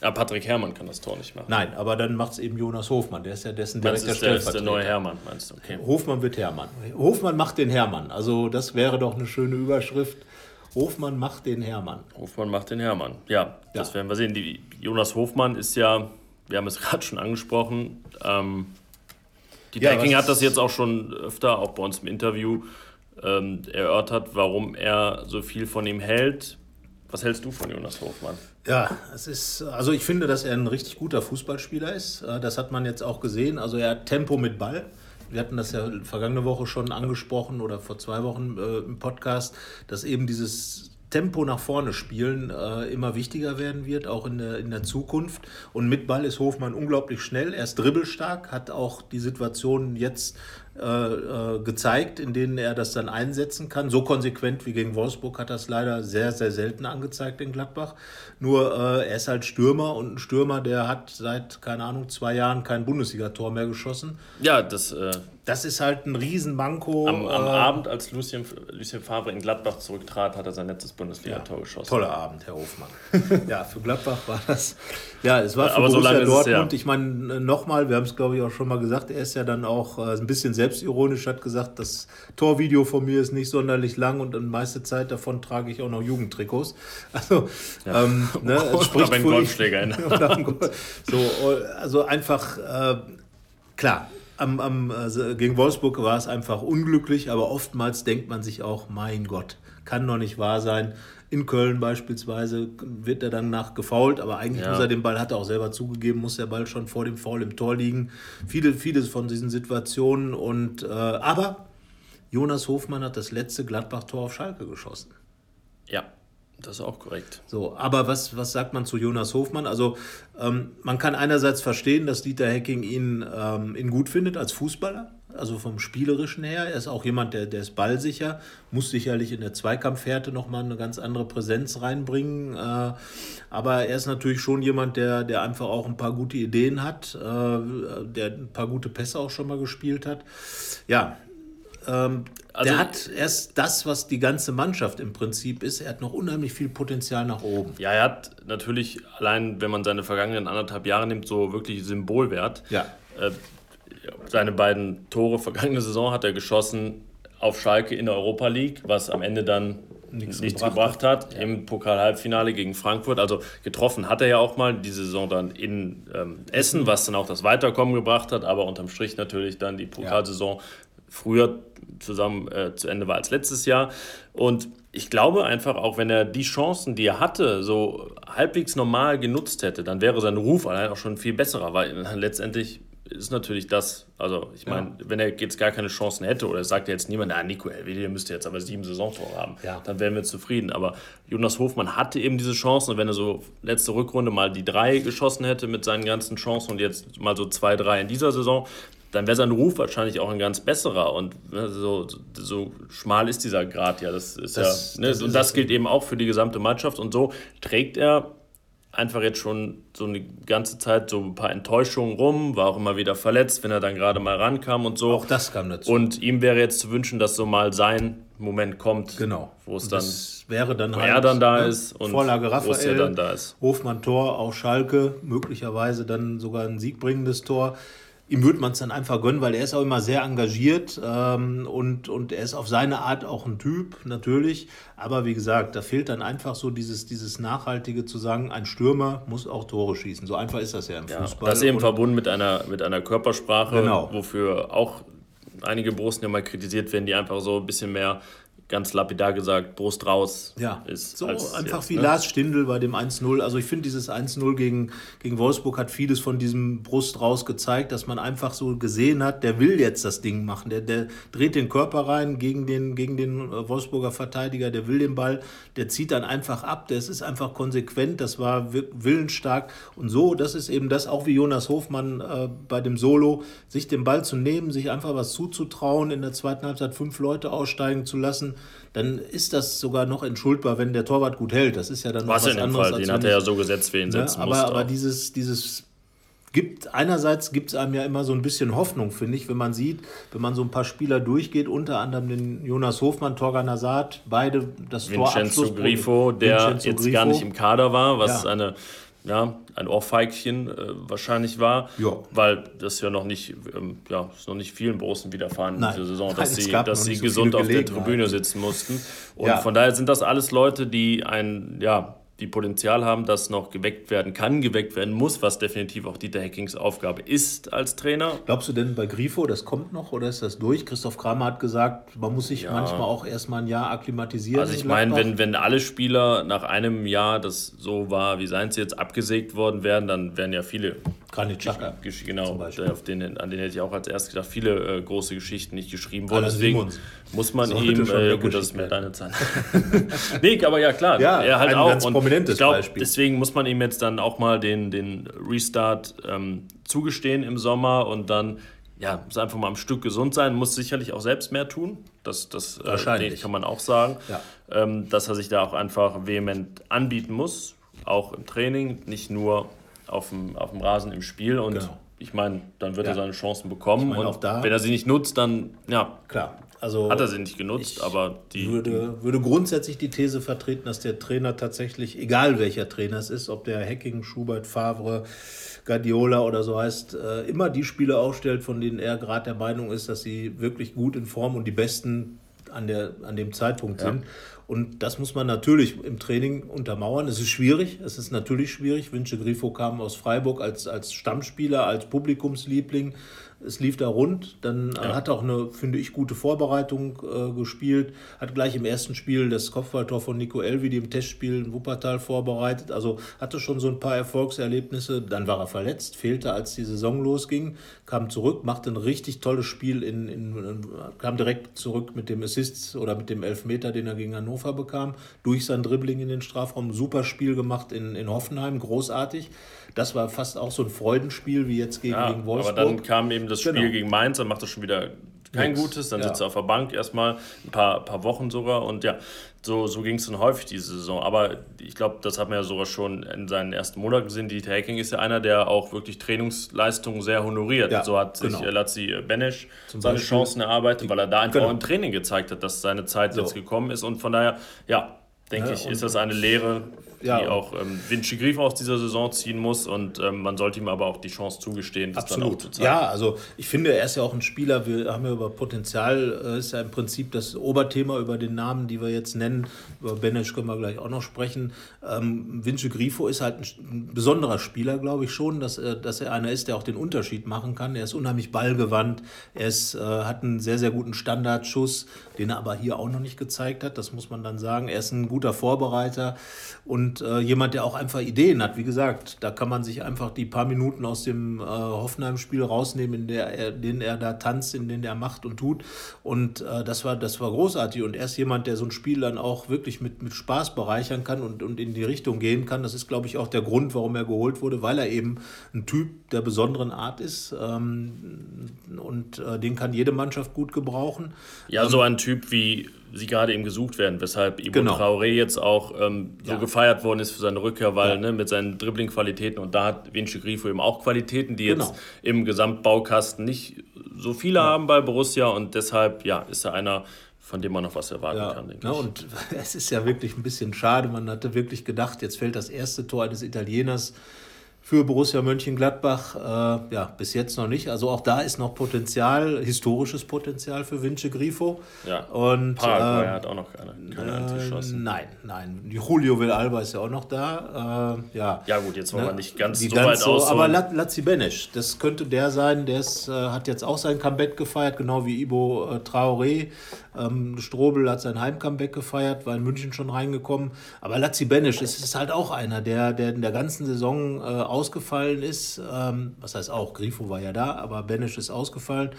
Ja, Patrick Herrmann kann das Tor nicht machen. Nein, aber dann macht es eben Jonas Hofmann. Der ist ja dessen direkter ist der, ist der neue Hermann, meinst du? Okay. Hofmann wird Hermann. Hofmann macht den Hermann. Also das wäre doch eine schöne Überschrift. Hofmann macht den Hermann. Hofmann macht den Hermann. Ja, das ja. werden wir sehen. Die, Jonas Hofmann ist ja, wir haben es gerade schon angesprochen, ähm, die ja, Decking hat das jetzt auch schon öfter, auch bei uns im Interview, ähm, erörtert, warum er so viel von ihm hält. Was hältst du von Jonas Hofmann? Ja, es ist, also ich finde, dass er ein richtig guter Fußballspieler ist. Das hat man jetzt auch gesehen. Also er hat Tempo mit Ball. Wir hatten das ja vergangene Woche schon angesprochen oder vor zwei Wochen äh, im Podcast, dass eben dieses Tempo nach vorne spielen äh, immer wichtiger werden wird, auch in der, in der Zukunft. Und mit Ball ist Hofmann unglaublich schnell. Er ist dribbelstark, hat auch die Situation jetzt äh, äh, gezeigt, in denen er das dann einsetzen kann. So konsequent wie gegen Wolfsburg hat es leider sehr, sehr selten angezeigt in Gladbach. Nur äh, er ist halt Stürmer und ein Stürmer, der hat seit, keine Ahnung, zwei Jahren kein Bundesligator mehr geschossen. Ja, das. Äh, das ist halt ein Riesenmanko. Am, am äh, Abend, als Lucien, Lucien Favre in Gladbach zurücktrat, hat er sein letztes Bundesligator ja, geschossen. Toller Abend, Herr Hofmann. ja, für Gladbach war das. Ja, es war für Aber Borussia so Dortmund. Ja. Ich meine, nochmal, wir haben es glaube ich auch schon mal gesagt, er ist ja dann auch äh, ein bisschen selbstironisch, hat gesagt, das Torvideo von mir ist nicht sonderlich lang und die meiste Zeit davon trage ich auch noch Jugendtrikots. Also, ja. ähm, ne, es spricht einen Golfschläger. so, also einfach, äh, klar, am, am, also gegen Wolfsburg war es einfach unglücklich, aber oftmals denkt man sich auch, mein Gott, kann doch nicht wahr sein. In Köln beispielsweise wird er dann nach gefault, aber eigentlich ja. muss er den Ball, hat er auch selber zugegeben, muss der Ball schon vor dem Foul im Tor liegen. Viele, vieles von diesen Situationen und äh, aber Jonas Hofmann hat das letzte Gladbach-Tor auf Schalke geschossen. Ja, das ist auch korrekt. So, aber was, was sagt man zu Jonas Hofmann? Also, ähm, man kann einerseits verstehen, dass Dieter Hecking ihn, ähm, ihn gut findet als Fußballer, also vom Spielerischen her. Er ist auch jemand, der, der ist ballsicher, muss sicherlich in der Zweikampfhärte nochmal eine ganz andere Präsenz reinbringen. Äh, aber er ist natürlich schon jemand, der, der einfach auch ein paar gute Ideen hat, äh, der ein paar gute Pässe auch schon mal gespielt hat. Ja, ähm, also, der hat erst das, was die ganze Mannschaft im Prinzip ist. Er hat noch unheimlich viel Potenzial nach oben. Ja, er hat natürlich allein, wenn man seine vergangenen anderthalb Jahre nimmt, so wirklich Symbolwert. Ja. Äh, seine beiden Tore vergangene Saison hat er geschossen auf Schalke in der Europa League, was am Ende dann nichts, nichts gebracht, gebracht, hat. Ja. Im Pokal-Halbfinale gegen Frankfurt. Also getroffen hat er ja auch mal diese Saison dann in ähm, Essen, was dann auch das Weiterkommen gebracht hat, aber unterm Strich natürlich dann die Pokalsaison ja. Früher zusammen äh, zu Ende war als letztes Jahr. Und ich glaube einfach, auch wenn er die Chancen, die er hatte, so halbwegs normal genutzt hätte, dann wäre sein Ruf allein auch schon viel besserer, weil letztendlich ist natürlich das, also ich meine, ja. wenn er jetzt gar keine Chancen hätte oder sagt jetzt niemand, na Nico Elvedi müsste jetzt aber sieben Saisontore haben, ja. dann wären wir zufrieden. Aber Jonas Hofmann hatte eben diese Chancen und wenn er so letzte Rückrunde mal die drei geschossen hätte mit seinen ganzen Chancen und jetzt mal so zwei, drei in dieser Saison, dann wäre sein Ruf wahrscheinlich auch ein ganz besserer. Und ne, so, so schmal ist dieser Grad ja. Das ist das, ja ne? das und das gilt eben auch für die gesamte Mannschaft. Und so trägt er einfach jetzt schon so eine ganze Zeit so ein paar Enttäuschungen rum, war auch immer wieder verletzt, wenn er dann gerade mal rankam und so. Auch das kam dazu. Und ihm wäre jetzt zu wünschen, dass so mal sein Moment kommt, genau. wo es dann, wäre dann wo halt, er dann da ne? ist und Vorlage Raphael, wo es ja dann da ist. Hofmann Tor, auch Schalke, möglicherweise dann sogar ein siegbringendes Tor ihm würde man es dann einfach gönnen, weil er ist auch immer sehr engagiert ähm, und, und er ist auf seine Art auch ein Typ, natürlich. Aber wie gesagt, da fehlt dann einfach so dieses, dieses Nachhaltige zu sagen, ein Stürmer muss auch Tore schießen. So einfach ist das ja im ja, Fußball. Das eben und, verbunden mit einer, mit einer Körpersprache, genau. wofür auch einige Borussen ja mal kritisiert werden, die einfach so ein bisschen mehr ganz lapidar gesagt, Brust raus ja, ist. So einfach jetzt, wie ne? Lars Stindl bei dem 1-0. Also ich finde, dieses 1-0 gegen, gegen Wolfsburg hat vieles von diesem Brust raus gezeigt, dass man einfach so gesehen hat, der will jetzt das Ding machen. Der, der dreht den Körper rein gegen den, gegen den äh, Wolfsburger Verteidiger, der will den Ball, der zieht dann einfach ab. Das ist einfach konsequent, das war willensstark. Und so, das ist eben das, auch wie Jonas Hofmann äh, bei dem Solo, sich den Ball zu nehmen, sich einfach was zuzutrauen, in der zweiten Halbzeit fünf Leute aussteigen zu lassen dann ist das sogar noch entschuldbar, wenn der Torwart gut hält. Das ist ja dann noch was, was in dem anderes. Fall, den hat er ja so gesetzt, wie ihn ne? setzen aber, musste. Aber dieses, dieses gibt, einerseits gibt es einem ja immer so ein bisschen Hoffnung, finde ich, wenn man sieht, wenn man so ein paar Spieler durchgeht, unter anderem den Jonas Hofmann, Torgan Hazard, beide das Vincenzo Tor Grifo, der Vincenzo jetzt Grifo. gar nicht im Kader war, was ja. eine ja, ein Ohrfeigchen äh, wahrscheinlich war, ja. weil das ja noch nicht, ähm, ja, ist noch nicht vielen Borussen widerfahren in dieser Saison, dass Nein, sie, dass sie so gesund auf der Tribüne sitzen mussten. Und ja. von daher sind das alles Leute, die ein, ja, die Potenzial haben, dass noch geweckt werden kann, geweckt werden muss, was definitiv auch Dieter Hackings Aufgabe ist als Trainer. Glaubst du denn bei Grifo, das kommt noch oder ist das durch? Christoph Kramer hat gesagt, man muss sich ja. manchmal auch erstmal ein Jahr akklimatisieren. Also ich meine, wenn, wenn alle Spieler nach einem Jahr, das so war, wie seins jetzt abgesägt worden wären, dann wären ja viele Granit Xhaka. Genau, auf den, an den hätte ich auch als erstes gedacht, viele äh, große Geschichten nicht geschrieben worden. Deswegen. Muss man so, ihm, äh, gut, das ist mir deine Zeit. nee, aber ja klar, ja, er halt ein auch. Ganz und prominentes ich glaub, Beispiel. Deswegen muss man ihm jetzt dann auch mal den, den Restart ähm, zugestehen im Sommer und dann ja, muss einfach mal am Stück gesund sein, muss sicherlich auch selbst mehr tun. Das, das äh, kann man auch sagen. Ja. Ähm, dass er sich da auch einfach vehement anbieten muss, auch im Training, nicht nur auf dem, auf dem Rasen im Spiel und genau. Ich meine, dann wird ja. er seine Chancen bekommen ich mein, und wenn er sie nicht nutzt, dann ja, klar. Also hat er sie nicht genutzt, aber die würde, würde grundsätzlich die These vertreten, dass der Trainer tatsächlich, egal welcher Trainer es ist, ob der Hacking, Schubert, Favre, Guardiola oder so heißt, äh, immer die Spiele aufstellt, von denen er gerade der Meinung ist, dass sie wirklich gut in Form und die besten an, der, an dem Zeitpunkt ja. sind. Und das muss man natürlich im Training untermauern. Es ist schwierig, es ist natürlich schwierig. Vince Grifo kam aus Freiburg als, als Stammspieler, als Publikumsliebling es lief da rund. Dann ja. hat auch eine, finde ich, gute Vorbereitung äh, gespielt. Hat gleich im ersten Spiel das Kopfballtor von Nico Elvidi im Testspiel in Wuppertal vorbereitet. Also hatte schon so ein paar Erfolgserlebnisse. Dann war er verletzt, fehlte, als die Saison losging, kam zurück, machte ein richtig tolles Spiel, in, in, in kam direkt zurück mit dem Assist oder mit dem Elfmeter, den er gegen Hannover bekam, durch sein Dribbling in den Strafraum. Super Spiel gemacht in, in Hoffenheim, großartig. Das war fast auch so ein Freudenspiel wie jetzt gegen, ja, gegen Wolfsburg. Aber dann kam eben das Spiel genau. gegen Mainz, dann macht er schon wieder kein Nix. Gutes, dann ja. sitzt er auf der Bank erstmal ein paar, paar Wochen sogar und ja, so, so ging es dann häufig diese Saison. Aber ich glaube, das hat man ja sogar schon in seinen ersten Monaten gesehen. Die Hacking ist ja einer, der auch wirklich Trainingsleistungen sehr honoriert. Ja, so hat sich genau. Lazzi Benesch seine Chancen erarbeitet, weil er da einfach genau. im Training gezeigt hat, dass seine Zeit so. jetzt gekommen ist. Und von daher, ja, denke ja, ich, ist das eine Lehre, ja. die auch ähm, Vinci Grief aus dieser Saison ziehen muss. Und ähm, man sollte ihm aber auch die Chance zugestehen, das Absolut. dann auch zu zeigen. Ja, also ich finde, er ist ja auch ein Spieler. Wir haben ja über Potenzial, äh, ist ja im Prinzip das Oberthema über den Namen, die wir jetzt nennen. Über Benesch können wir gleich auch noch sprechen. Ähm, Vinci Grifo ist halt ein, ein besonderer Spieler, glaube ich schon, dass, dass er einer ist, der auch den Unterschied machen kann. Er ist unheimlich ballgewandt. Er ist, äh, hat einen sehr, sehr guten Standardschuss, den er aber hier auch noch nicht gezeigt hat. Das muss man dann sagen. Er ist ein guter Vorbereiter und und äh, jemand, der auch einfach Ideen hat. Wie gesagt, da kann man sich einfach die paar Minuten aus dem äh, Hoffenheim-Spiel rausnehmen, in der er, denen er da tanzt, in denen er macht und tut. Und äh, das, war, das war großartig. Und er ist jemand, der so ein Spiel dann auch wirklich mit, mit Spaß bereichern kann und, und in die Richtung gehen kann. Das ist, glaube ich, auch der Grund, warum er geholt wurde, weil er eben ein Typ der besonderen Art ist. Ähm, und äh, den kann jede Mannschaft gut gebrauchen. Ja, so ein Typ wie sie gerade eben gesucht werden, weshalb Ibo genau. Traoré jetzt auch ähm, so ja. gefeiert worden ist für seine Rückkehr, weil ja. ne, mit seinen Dribbling-Qualitäten und da hat Vinci Grifo eben auch Qualitäten, die genau. jetzt im Gesamtbaukasten nicht so viele ja. haben bei Borussia und deshalb ja, ist er einer, von dem man noch was erwarten ja, kann, denke ja, Und es ist ja wirklich ein bisschen schade. Man hatte wirklich gedacht, jetzt fällt das erste Tor eines Italieners für Borussia Mönchengladbach äh, ja, bis jetzt noch nicht. Also auch da ist noch Potenzial, historisches Potenzial für Vince Grifo. Ja. Und, Paraguay äh, hat auch noch keine, keine äh, Nein, nein. Julio Villalba ist ja auch noch da. Äh, ja. ja gut, jetzt wollen ne? wir nicht ganz so ganz weit so, aus. Aber Lazzi Benesch, das könnte der sein, der äh, hat jetzt auch sein Comeback gefeiert, genau wie Ibo äh, Traoré. Ähm, Strobel hat sein Heimcomeback gefeiert, war in München schon reingekommen. Aber Lazzi Benesch ist, ist halt auch einer, der, der in der ganzen Saison äh, ausgefallen ist. Ähm, was heißt auch, Grifo war ja da, aber Benesch ist ausgefallen.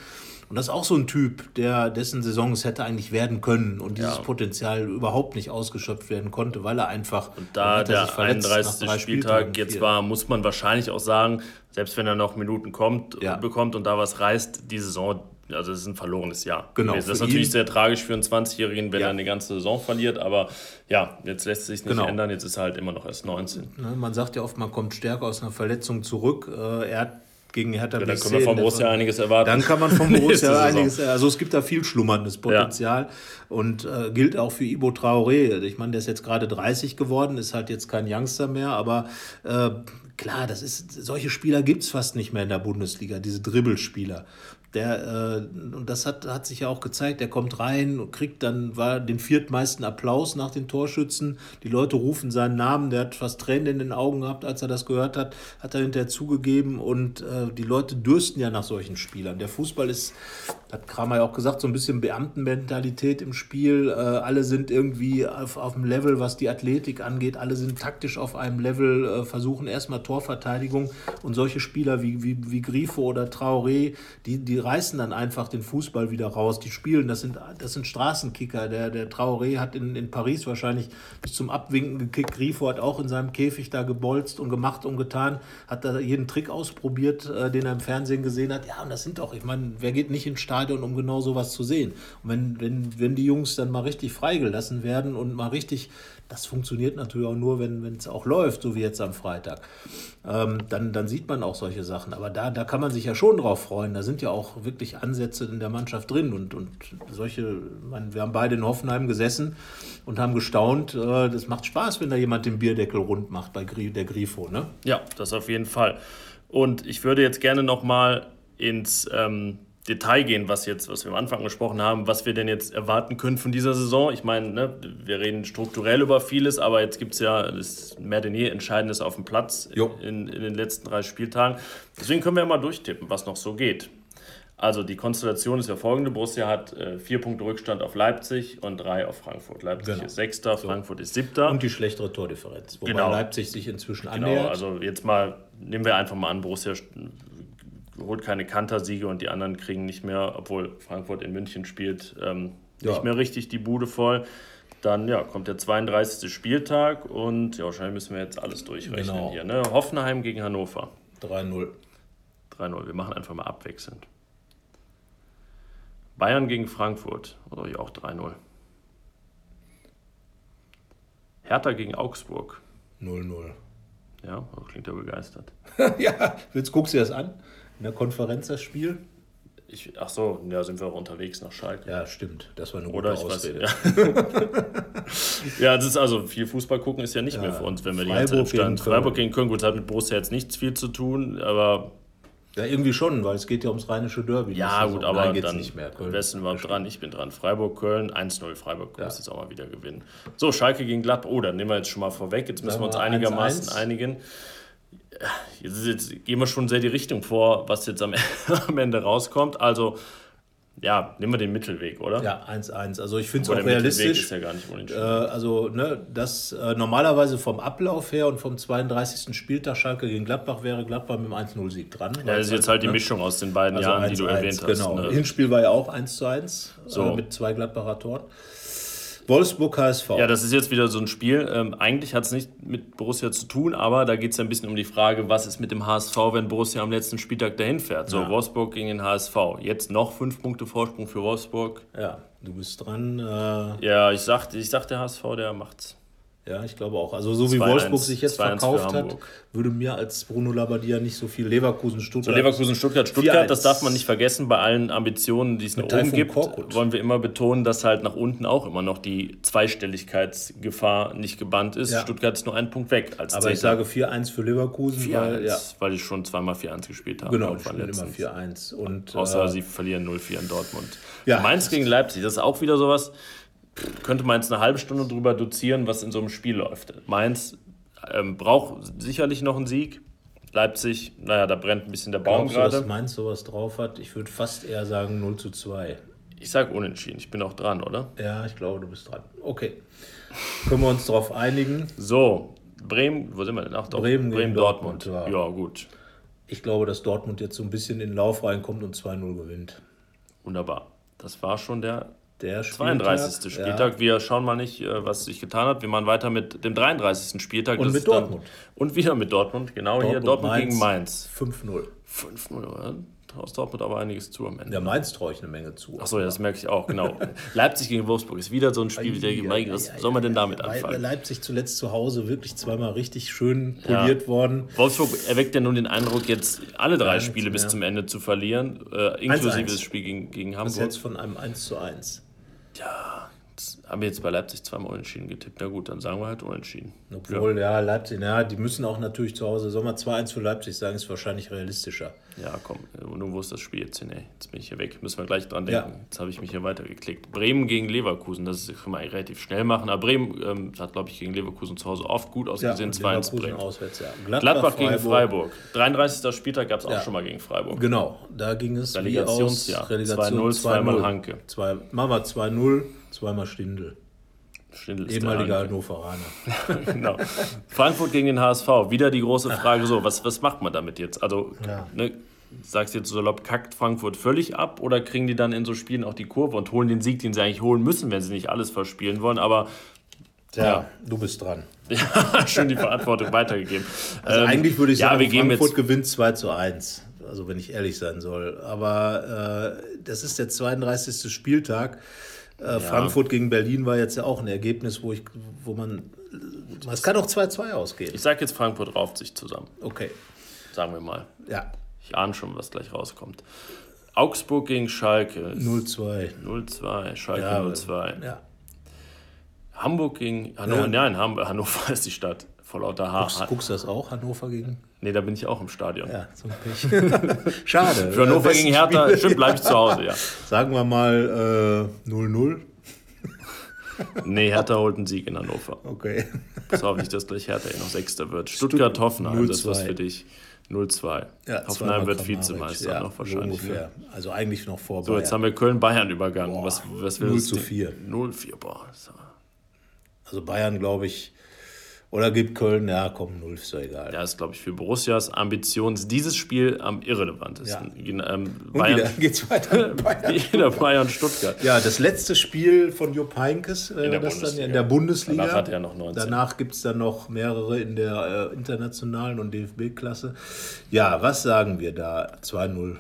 Und das ist auch so ein Typ, der dessen Saison es hätte eigentlich werden können und dieses ja. Potenzial überhaupt nicht ausgeschöpft werden konnte, weil er einfach. Und da der 31. Spieltag jetzt war, muss man wahrscheinlich auch sagen, selbst wenn er noch Minuten kommt, ja. bekommt und da was reißt, die Saison also es ist ein verlorenes Jahr. Genau, Das ist natürlich ihn- sehr tragisch für einen 20-Jährigen, wenn Ja. er eine ganze Saison verliert, aber ja, jetzt lässt es sich nicht Genau. ändern, jetzt ist er halt immer noch erst 19. Ne, man sagt ja oft, man kommt stärker aus einer Verletzung zurück. Äh, er hat gegen Hertha Ja, dann können wir vom Borussia einiges erwarten. Dann kann man vom Borussia einiges, also es gibt da viel schlummerndes Potenzial und äh, gilt auch für Ibo Traoré. Ich meine, der ist jetzt gerade 30 geworden, ist halt jetzt kein Youngster mehr, aber äh, klar, das ist, solche Spieler gibt es fast nicht mehr in der Bundesliga, diese Dribbelspieler. Der, äh, und das hat, hat sich ja auch gezeigt, der kommt rein und kriegt dann, war den viertmeisten Applaus nach den Torschützen. Die Leute rufen seinen Namen, der hat fast Tränen in den Augen gehabt, als er das gehört hat, hat er hinterher zugegeben und äh, die Leute dürsten ja nach solchen Spielern. Der Fußball ist, hat Kramer ja auch gesagt, so ein bisschen Beamtenmentalität im Spiel. Äh, alle sind irgendwie auf, auf dem Level, was die Athletik angeht, alle sind taktisch auf einem Level, äh, versuchen erstmal Torverteidigung und solche Spieler wie, wie, wie Grifo oder Traoré, die, die reißen dann einfach den Fußball wieder raus. Die spielen, das sind, das sind Straßenkicker. Der, der Traoré hat in, in Paris wahrscheinlich bis zum Abwinken gekickt. Grifo hat auch in seinem Käfig da gebolzt und gemacht und getan, hat da jeden Trick ausprobiert, äh, den er im Fernsehen gesehen hat. Ja, und das sind doch, ich meine, wer geht nicht ins Stadion, um genau sowas zu sehen? Und wenn, wenn, wenn die Jungs dann mal richtig freigelassen werden und mal richtig, das funktioniert natürlich auch nur, wenn es auch läuft, so wie jetzt am Freitag, ähm, dann, dann sieht man auch solche Sachen. Aber da, da kann man sich ja schon drauf freuen. Da sind ja auch wirklich Ansätze in der Mannschaft drin und, und solche, man, wir haben beide in Hoffenheim gesessen und haben gestaunt. Äh, das macht Spaß, wenn da jemand den Bierdeckel rund macht bei der Grifo, ne? Ja, das auf jeden Fall. Und ich würde jetzt gerne nochmal ins ähm, Detail gehen, was jetzt, was wir am Anfang gesprochen haben, was wir denn jetzt erwarten können von dieser Saison. Ich meine, ne, wir reden strukturell über vieles, aber jetzt gibt es ja das mehr denn je Entscheidendes auf dem Platz in, in den letzten drei Spieltagen. Deswegen können wir ja mal durchtippen, was noch so geht. Also die Konstellation ist ja folgende. Borussia hat äh, vier Punkte Rückstand auf Leipzig und drei auf Frankfurt. Leipzig Genau. ist Sechster, Frankfurt ist Siebter. Und die schlechtere Tordifferenz. Wobei Genau. Leipzig sich inzwischen Genau, annähert. also jetzt mal, nehmen wir einfach mal an, Borussia holt keine Kantersiege und die anderen kriegen nicht mehr, obwohl Frankfurt in München spielt, ähm, Ja. nicht mehr richtig die Bude voll. Dann ja, kommt der 32. Spieltag und ja, wahrscheinlich müssen wir jetzt alles durchrechnen Genau. hier. Ne? Hoffenheim gegen Hannover. 3-0. 3-0. Wir machen einfach mal abwechselnd. Bayern gegen Frankfurt. Oder ja auch 3-0. Hertha gegen Augsburg. 0-0. Ja, klingt ja begeistert. ja, jetzt guckst du dir das an. In der Konferenz das Spiel? Ich, ach so, ja, sind wir auch unterwegs nach Schalke. Ja, stimmt. Das war eine gute Oder ich weiß, Ausrede. ja. ja, das ist also viel Fußball gucken ist ja nicht mehr für uns, wenn wir die ganze Freiburg Zeit stand. gegen Köln. Freiburg gegen Köln, gut, das hat mit Borussia jetzt nichts viel zu tun, aber Ja, irgendwie schon, weil es geht ja ums rheinische Derby. ja, gut, aber Nein, dann nicht mehr. Köln. Wessen war dran, ich bin dran. Freiburg, Köln, 1-0, Freiburg muss jetzt auch mal wieder gewinnen. So, Schalke gegen Gladbach, oh, dann nehmen wir jetzt schon mal vorweg, jetzt müssen wir uns einigermaßen 1-1. einigen. Ja, Jetzt, jetzt gehen wir schon sehr die Richtung vor, was jetzt am, am Ende rauskommt. Also, ja, nehmen wir den Mittelweg, oder? Ja, 1-1. Also ich finde es auch der Mittelweg realistisch. ist ja gar nicht Äh, also, ne, das äh, normalerweise vom Ablauf her und vom 32. Spieltag Schalke gegen Gladbach wäre Gladbach mit dem 1-0-Sieg dran. ja, das ist jetzt halt die Mischung aus den beiden Also Jahren, die du 1-1, erwähnt hast. Genau. ne? Hinspiel war ja auch 1 zu 1 So. äh, mit zwei Gladbacher Toren. Wolfsburg HSV. Ja, das ist jetzt wieder so ein Spiel. Ähm, eigentlich hat es nicht mit Borussia zu tun, aber da geht es ja ein bisschen um die Frage, was ist mit dem HSV, wenn Borussia am letzten Spieltag dahin fährt. So, Ja. Wolfsburg gegen den HSV. Jetzt noch fünf Punkte Vorsprung für Wolfsburg. ja, du bist dran. Äh, Ja, ich sag, ich sag der HSV, der macht's. Ja, ich glaube auch. Also so wie 2-1, Wolfsburg sich jetzt 2-1 für verkauft hat, würde mir als Bruno Labbadia nicht so viel Leverkusen, So, Stuttgart. Leverkusen, Stuttgart, Stuttgart, 4-1. das darf man nicht vergessen. Bei allen Ambitionen, die es nach oben gibt, Korkut. wollen wir immer betonen, dass halt nach unten auch immer noch die Zweistelligkeitsgefahr nicht gebannt ist. Ja. Stuttgart ist nur ein Punkt weg als Aber ich Zehnter. sage 4-1 für Leverkusen, 4-1, weil ja, weil ich schon zweimal 4-1 gespielt habe. genau, die irgendwann spielen immer letztens. 4-1 und Außer äh, sie verlieren 0-4 in Dortmund. Ja. Mainz gegen Leipzig, das ist auch wieder sowas. Könnte Mainz eine halbe Stunde drüber dozieren, was in so einem Spiel läuft. Mainz ähm, braucht sicherlich noch einen Sieg. Leipzig, naja, da brennt ein bisschen der Baum glaubst du, dass gerade. Mainz sowas drauf hat? Ich würde fast eher sagen 0 zu 2. Ich sag unentschieden, ich bin auch dran, oder? Ja, ich glaube, du bist dran. Okay. Können wir uns darauf einigen? So, Bremen, wo sind wir denn? Ach, doch, Bremen gegen Dortmund. Dortmund, Ja. ja. gut. Ich glaube, dass Dortmund jetzt so ein bisschen in den Lauf reinkommt und 2-0 gewinnt. Wunderbar. Das war schon der Der 32. Spieltag. Wir schauen mal nicht, äh, was sich getan hat. Wir machen weiter mit dem 33. Spieltag. Und Das mit ist Dortmund. Und wieder mit Dortmund. Genau hier, Dortmund, Dortmund Mainz. gegen Mainz. Ja, 5-0. 5-0, oder? aus Dortmund aber einiges zu am Ende. Der Mainz traue ich eine Menge zu. Achso, ja, das merke ich auch, genau. Leipzig gegen Wolfsburg ist wieder so ein Spiel, der, mein, was soll man denn damit anfangen? Leipzig zuletzt zu Hause wirklich zweimal richtig schön poliert worden. Wolfsburg erweckt ja nun den Eindruck, jetzt alle drei Spiele bis zum Ende zu verlieren, äh, inklusive 1-1. das Spiel gegen, gegen Das Hamburg. jetzt von einem 1 zu 1. Das haben wir jetzt bei Leipzig zweimal unentschieden getippt. Na gut, dann sagen wir halt unentschieden. Obwohl, ja, Leipzig, ja, die müssen auch natürlich zu Hause, soll man 2-1 für Leipzig sagen, ist wahrscheinlich realistischer. Ja, komm, nun wo ist das Spiel jetzt hin? Ey? Jetzt bin ich hier weg. Müssen wir gleich dran Ja. denken. Jetzt habe ich mich hier weitergeklickt. Bremen gegen Leverkusen, das ist- kann man relativ schnell machen. Aber Bremen ähm, hat, glaube ich, gegen Leverkusen zu Hause oft gut ausgesehen. und 2-1 Leverkusen Bremen. auswärts, ja. Gladbach gegen Freiburg. 33. Spieltag gab es auch Ja. schon mal gegen Freiburg. Genau, da ging es wie aus Relegationsjahr. Relegation 2-0, zweimal Hanke. Zwei, machen wir 2-0, zweimal Stindl. Stindl ist Ehemaliger Hannoveraner. genau. Frankfurt gegen den HSV. Wieder die große Frage: so, was, was macht man damit jetzt? Also, Ja. ne, sagst du jetzt so salopp, kackt Frankfurt völlig ab oder kriegen die dann in so Spielen auch die Kurve und holen den Sieg, den sie eigentlich holen müssen, wenn sie nicht alles verspielen wollen? Aber Tja, Ja. du bist dran. ja, schon die Verantwortung weitergegeben. Also Ähm, eigentlich würde ich ja, sagen, Frankfurt jetzt. gewinnt 2 zu 1. Also wenn ich ehrlich sein soll. Aber äh, das ist der 32. Spieltag. Äh, Frankfurt gegen Berlin war jetzt ja auch ein Ergebnis, wo ich, wo man. Es kann auch 2-2 ausgehen. Ich sage jetzt, Frankfurt rauft sich zusammen. Okay. Sagen wir mal. Ja. Ich ahne schon, was gleich rauskommt. Augsburg gegen Schalke. 0-2. 0-2. Schalke Ja, 0-2. Ja. Hamburg gegen Hannover. Ja. Nein, Hannover ist die Stadt. Vor lauter Haar. Guckst, guckst du das auch, Hannover gegen? Nee, da bin ich auch im Stadion. Ja, so ein Pech. Schade. Für Hannover Äh, gegen Hertha, Spiel. stimmt, bleibe ich zu Hause, ja. Sagen wir mal äh, 0-0. Nee, Hertha holt einen Sieg in Hannover. Okay. Pass auf, nicht, dass gleich Hertha eh noch Sechster wird. Stuttgart-Hoffenheim, das ist was 0-2. für dich. 0-2. Ja, Hoffenheim wird. Vizemeister ja, noch wahrscheinlich. ungefähr. Ne? Also eigentlich noch vor So, jetzt haben wir Köln-Bayern übergangen. was, was will 0 das zu Ding? 4. 0-4, boah. Also Bayern, glaube ich. Oder gibt Köln, ja, komm, 0 ist doch egal. Ja, ist, glaube ich, für Borussias Ambitionen ist dieses Spiel am irrelevantesten. Ähm, Und Bayern, wieder geht's weiter. Bayern. wieder Bayern-Stuttgart. Ja, das letzte Spiel von Jupp Heynckes äh, der das dann Bundesliga. in der Bundesliga. Danach hat er noch 19. Danach gibt es dann noch mehrere in der äh, internationalen und DFB-Klasse. Ja, was sagen wir da? 2-0.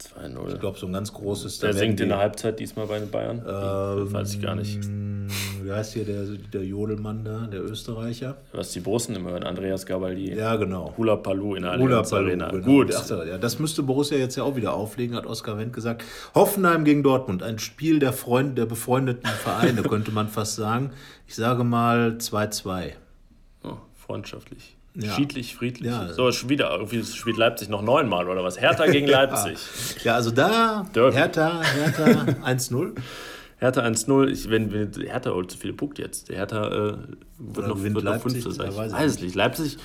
2-0. Ich glaube, so ein ganz großes. werden singt in der Halbzeit diesmal bei den Bayern? Ähm, Weiß ich gar nicht. Wie heißt hier der, der Jodelmann da, der Österreicher? Was die Borussen immer hören, Andreas Gabaldi. Ja, genau. Hula Palu in der Hula Palu, Arena. genau. Gut. Ach, ja, das müsste Borussia jetzt ja auch wieder auflegen, hat Oskar Wendt gesagt. Hoffenheim gegen Dortmund, ein Spiel der, Freund, der befreundeten Vereine, könnte man fast sagen. Ich sage mal 2-2. Oh, freundschaftlich. Ja. Schiedlich, friedlich. Ja. So, wieder. Irgendwie spielt Leipzig noch neunmal oder was? Hertha gegen Leipzig. Ja, also da, Derby. Hertha, Hertha 1-0. Hertha 1-0. Ich, wenn, wenn Hertha holt zu viele Punkte jetzt. Der Hertha äh, wird Oder noch, wird noch Leipzig, Fünfte sein. da Ich weiß weiß es nicht. Leipzig,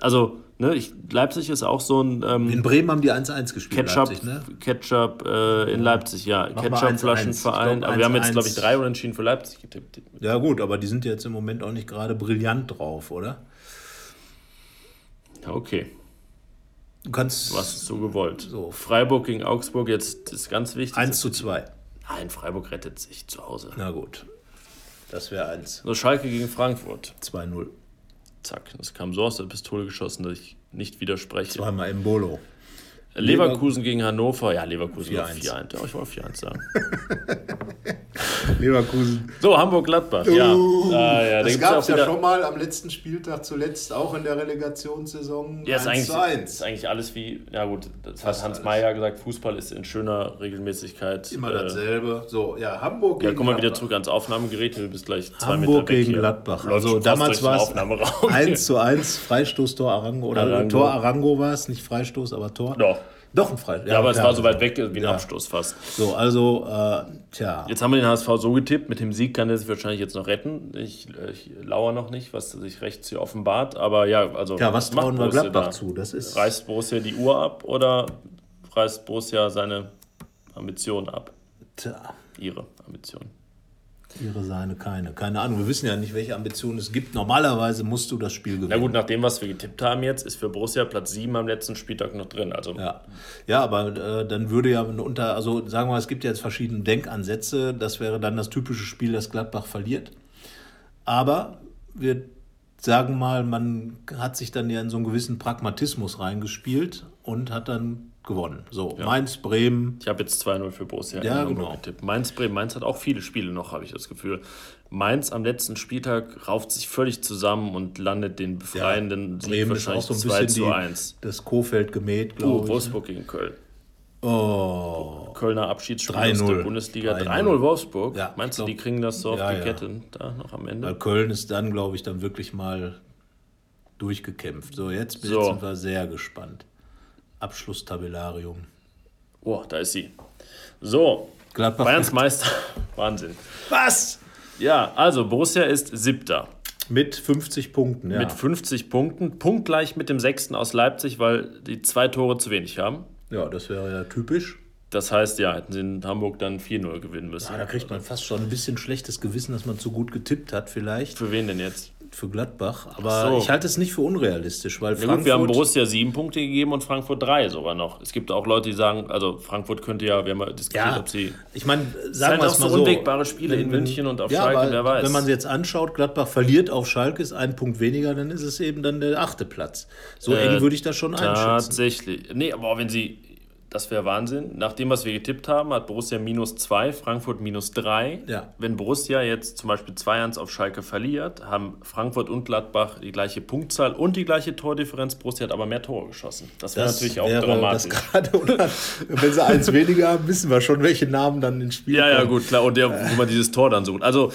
also, ne, ich, Leipzig ist auch so ein ähm, In Bremen haben die 1-1 gespielt, Ketchup, Leipzig, ne? Ketchup äh, in Leipzig, ja. Mach mal 1-1. Ketchup-Flaschenverein. Aber wir haben jetzt, 1-1. glaube ich, drei Unentschieden für Leipzig getippt. Ja gut, aber die sind jetzt im Moment auch nicht gerade brillant drauf, oder? Ja, okay. Du kannst Was ist so gewollt? So. Freiburg gegen Augsburg, jetzt ist ganz wichtig. 1 zu 2. Nein, Freiburg rettet sich zu Hause. Na gut, das wäre 1. So, Schalke gegen Frankfurt. 2-0. Zack, das kam so aus der Pistole geschossen, dass ich nicht widerspreche. Zweimal im Bolo. Leverkusen gegen Hannover. Ja, Leverkusen 4-1. 4-1. Ja, ich wollte 4-1 sagen. Leverkusen. So, Hamburg-Gladbach. Ja. Ah, ja, da das gab es ja wieder- schon mal am letzten Spieltag, zuletzt auch in der Relegationssaison. Ja, ist 1 eigentlich, zu 1. ist eigentlich alles wie, ja gut, das hat Fast Hans alles. Meyer gesagt, Fußball ist in schöner Regelmäßigkeit. Immer äh, dasselbe. So, ja, Hamburg Ja, gegen komm mal wieder zurück ans Aufnahmegerät, du bist gleich zwei Hamburg Meter weg gegen hier. Gladbach. Also damals war es Aufnahmeraum. 1 zu 1, Freistoß-Tor Arango. Oder Arango. Tor Arango war es, nicht Freistoß, aber Tor. Doch. Doch ein Freistoß. Ja, aber es klar. war so weit weg wie ein Ja. Abstoß fast. So, also, äh, tja. Jetzt haben wir den HSV so getippt, mit dem Sieg kann er sich wahrscheinlich jetzt noch retten. Ich, ich lauere noch nicht, was sich rechts hier offenbart. Aber ja, also. Ja, was trauen wir Gladbach da? zu? Das ist Reißt Borussia die Uhr ab oder reißt Borussia seine Ambitionen ab? tja, Ihre Ambitionen. Ihre, seine, keine. Keine Ahnung. Wir wissen ja nicht, welche Ambitionen es gibt. Normalerweise musst du das Spiel gewinnen. Na gut, nach dem, was wir getippt haben jetzt, ist für Borussia Platz 7 am letzten Spieltag noch drin. Also Ja, ja aber äh, dann würde ja unter, also sagen wir mal, es gibt ja jetzt verschiedene Denkansätze. Das wäre dann das typische Spiel, das Gladbach verliert. Aber wir sagen mal, man hat sich dann ja in so einen gewissen Pragmatismus reingespielt und hat dann gewonnen. So, ja. Mainz, Bremen. Ich habe jetzt 2-0 für Borussia ja, genau. getippt. Mainz, Bremen. Mainz hat auch viele Spiele noch, habe ich das Gefühl. Mainz am letzten Spieltag rauft sich völlig zusammen und landet den befreienden ja, Bremen Sieg wahrscheinlich ist auch so ein 2 zu 1. das Kofeld gemäht, glaube uh, ich. Wolfsburg gegen Köln. Oh. Kölner Abschiedsspiel aus der Bundesliga. 3-0 Wolfsburg. Ja, Meinst glaub, du, die kriegen das so auf ja, die Kette da noch am Ende? Weil Köln ist dann, glaube ich, dann wirklich mal durchgekämpft. So, jetzt, so. jetzt sind wir sehr gespannt. Abschlusstabellarium. Oh, da ist sie. So, Gladbach Bayerns Meister. Wahnsinn. Was? Ja, also Borussia ist siebter. Mit 50 Punkten, ja. Mit 50 Punkten. Punktgleich mit dem sechsten aus Leipzig, weil die zwei Tore zu wenig haben. Ja, das wäre ja typisch. Das heißt, ja, hätten sie in Hamburg dann 4-0 gewinnen müssen. Ja, da kriegt man fast schon ein bisschen schlechtes Gewissen, dass man zu gut getippt hat, vielleicht. Für wen denn jetzt? Für Gladbach. Aber so. ich halte es nicht für unrealistisch, weil ja, Frankfurt. Gut, wir haben Borussia sieben Punkte gegeben und Frankfurt drei sogar noch. Es gibt auch Leute, die sagen, also Frankfurt könnte ja, wir haben ja diskutiert, ja, ob sie. Ich meine, sagen wir es mal so. unwegbare Spiele wenn, in München und auf ja, Schalke, wer weiß. Wenn man sie jetzt anschaut, Gladbach verliert auf Schalke, ist ein Punkt weniger, dann ist es eben dann der achte Platz. So äh, eng würde ich das schon einschätzen. Tatsächlich. Nee, aber wenn sie das wäre Wahnsinn. Nach dem, was wir getippt haben, hat Borussia minus 2, Frankfurt minus 3. Ja. Wenn Borussia jetzt zum Beispiel 2-1 auf Schalke verliert, haben Frankfurt und Gladbach die gleiche Punktzahl und die gleiche Tordifferenz. Borussia hat aber mehr Tore geschossen. Das, wäre natürlich auch dramatisch. Grade, oder? Wenn sie eins weniger haben, wissen wir schon, welche Namen dann ins Spiel ja, kommen. Ja, ja, gut, klar. Und der, wo man dieses Tor dann sucht. Also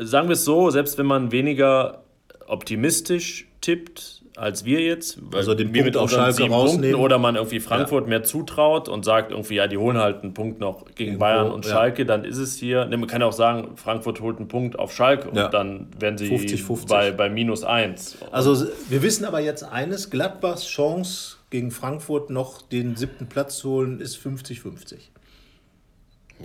sagen wir es so, selbst wenn man weniger optimistisch tippt, als wir jetzt. Also den Punkt mit auf Schalke rausnehmen. oder man irgendwie Frankfurt ja. mehr zutraut und sagt irgendwie, ja, die holen halt einen Punkt noch gegen Irgendwo, Bayern und Schalke, ja. dann ist es hier, ne, man kann auch sagen, Frankfurt holt einen Punkt auf Schalke und dann werden sie 50, 50. Bei, bei minus 1. Also wir wissen aber jetzt eines, Gladbachs Chance gegen Frankfurt noch den siebten Platz zu holen, ist 50-50.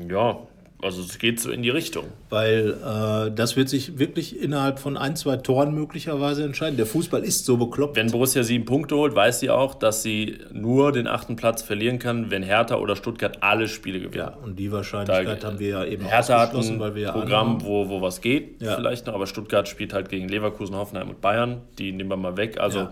Ja, also es geht so in die Richtung. Weil äh, das wird sich wirklich innerhalb von ein, zwei Toren möglicherweise entscheiden. Der Fußball ist so bekloppt. Wenn Borussia sieben Punkte holt, weiß sie auch, dass sie nur den achten Platz verlieren kann, wenn Hertha oder Stuttgart alle Spiele gewinnen. Ja, und die Wahrscheinlichkeit da, haben wir ja eben Hertha hat ein weil wir ja Programm, wo, wo was geht, ja. vielleicht noch, aber Stuttgart spielt halt gegen Leverkusen, Hoffenheim und Bayern. Die nehmen wir mal weg. Also ja,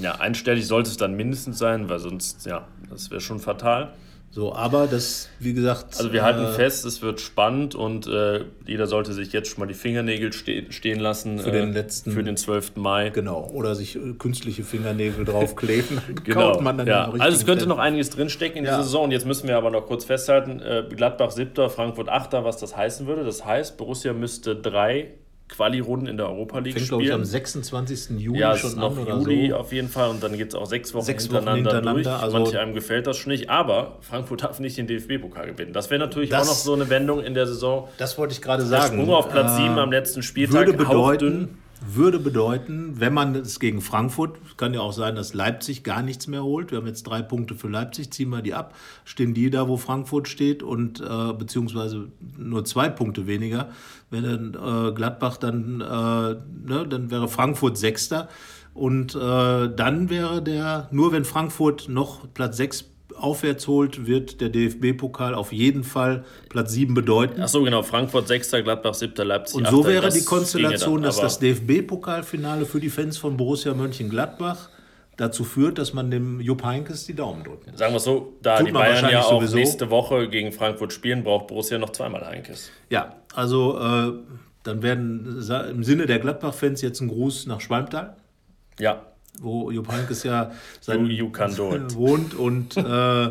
ja einstellig sollte es dann mindestens sein, weil sonst, ja, das wäre schon fatal. So, aber das, wie gesagt. Also wir halten äh, fest, es wird spannend und äh, jeder sollte sich jetzt schon mal die Fingernägel ste stehen lassen. Für den äh, letzten. Für den 12. Mai. Genau. Oder sich äh, künstliche Fingernägel draufkleben. genau. ja. Also es könnte noch einiges drinstecken in ja. dieser Saison. Jetzt müssen wir aber noch kurz festhalten, äh, Gladbach 7., Frankfurt 8., was das heißen würde. Das heißt, Borussia müsste drei Quali-Runden in der Europa League Fängt, spielen. Ich, am 26. Juli ja, schon noch an Juli so. auf jeden Fall und dann geht es auch sechs Wochen sechs hintereinander, Wochen hintereinander durch. Also Manche einem gefällt das schon nicht, aber Frankfurt darf nicht den DFB-Pokal gewinnen. Das wäre natürlich das, auch noch so eine Wendung in der Saison. Das wollte ich gerade sagen. Der Sprung auf Platz äh, 7 am letzten Spieltag würde bedeuten, würde bedeuten, wenn man es gegen Frankfurt, kann ja auch sein, dass Leipzig gar nichts mehr holt. Wir haben jetzt drei Punkte für Leipzig, ziehen wir die ab, stehen die da, wo Frankfurt steht und äh, beziehungsweise nur zwei Punkte weniger. Wenn dann äh, Gladbach dann, äh, ne, dann wäre Frankfurt Sechster. Und äh, dann wäre der, nur wenn Frankfurt noch Platz 6 aufwärts holt, wird der DFB-Pokal auf jeden Fall Platz 7 bedeuten. Ach so, genau. Frankfurt 6., Gladbach 7., Leipzig Und so 8. wäre die Konstellation, dann, dass das DFB-Pokalfinale für die Fans von Borussia Mönchengladbach dazu führt, dass man dem Jupp Heynckes die Daumen drückt. Sagen wir es so, da Tut die Bayern ja auch sowieso. nächste Woche gegen Frankfurt spielen, braucht Borussia noch zweimal Heynckes. Ja, also äh, dann werden im Sinne der Gladbach-Fans jetzt ein Gruß nach Schwalmtal. Ja, wo Jupp Heynckes ja sein, you, you wohnt. Und äh,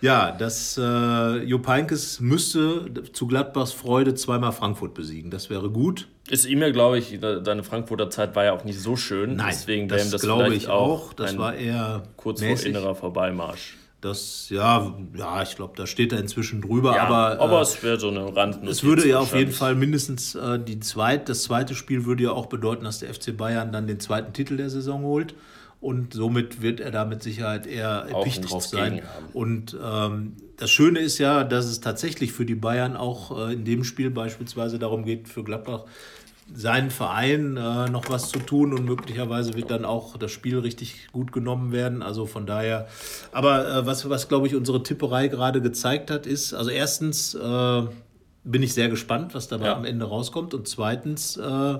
ja, das äh, Jupp Heynckes müsste zu Gladbachs Freude zweimal Frankfurt besiegen. Das wäre gut. Ist ihm ja, glaube ich, deine Frankfurter Zeit war ja auch nicht so schön. Nein, Deswegen das, das glaube ich auch. Das war eher kurz mäßig. vor innerer Vorbeimarsch. Das, ja, ja, ich glaube, da steht er inzwischen drüber. Ja, aber, aber äh, es wäre so eine Randnotiz. Es würde ja auf jeden Fall mindestens äh, die zweit, das zweite Spiel würde ja auch bedeuten, dass der FC Bayern dann den zweiten Titel der Saison holt. Und somit wird er da mit Sicherheit eher erpicht drauf sein. Und ähm, das Schöne ist ja, dass es tatsächlich für die Bayern auch äh, in dem Spiel beispielsweise darum geht, für Gladbach seinen Verein äh, noch was zu tun und möglicherweise wird dann auch das Spiel richtig gut genommen werden. Also von daher, aber äh, was, was glaube ich unsere Tipperei gerade gezeigt hat, ist, also erstens äh, bin ich sehr gespannt, was dabei ja. am Ende rauskommt und zweitens, äh,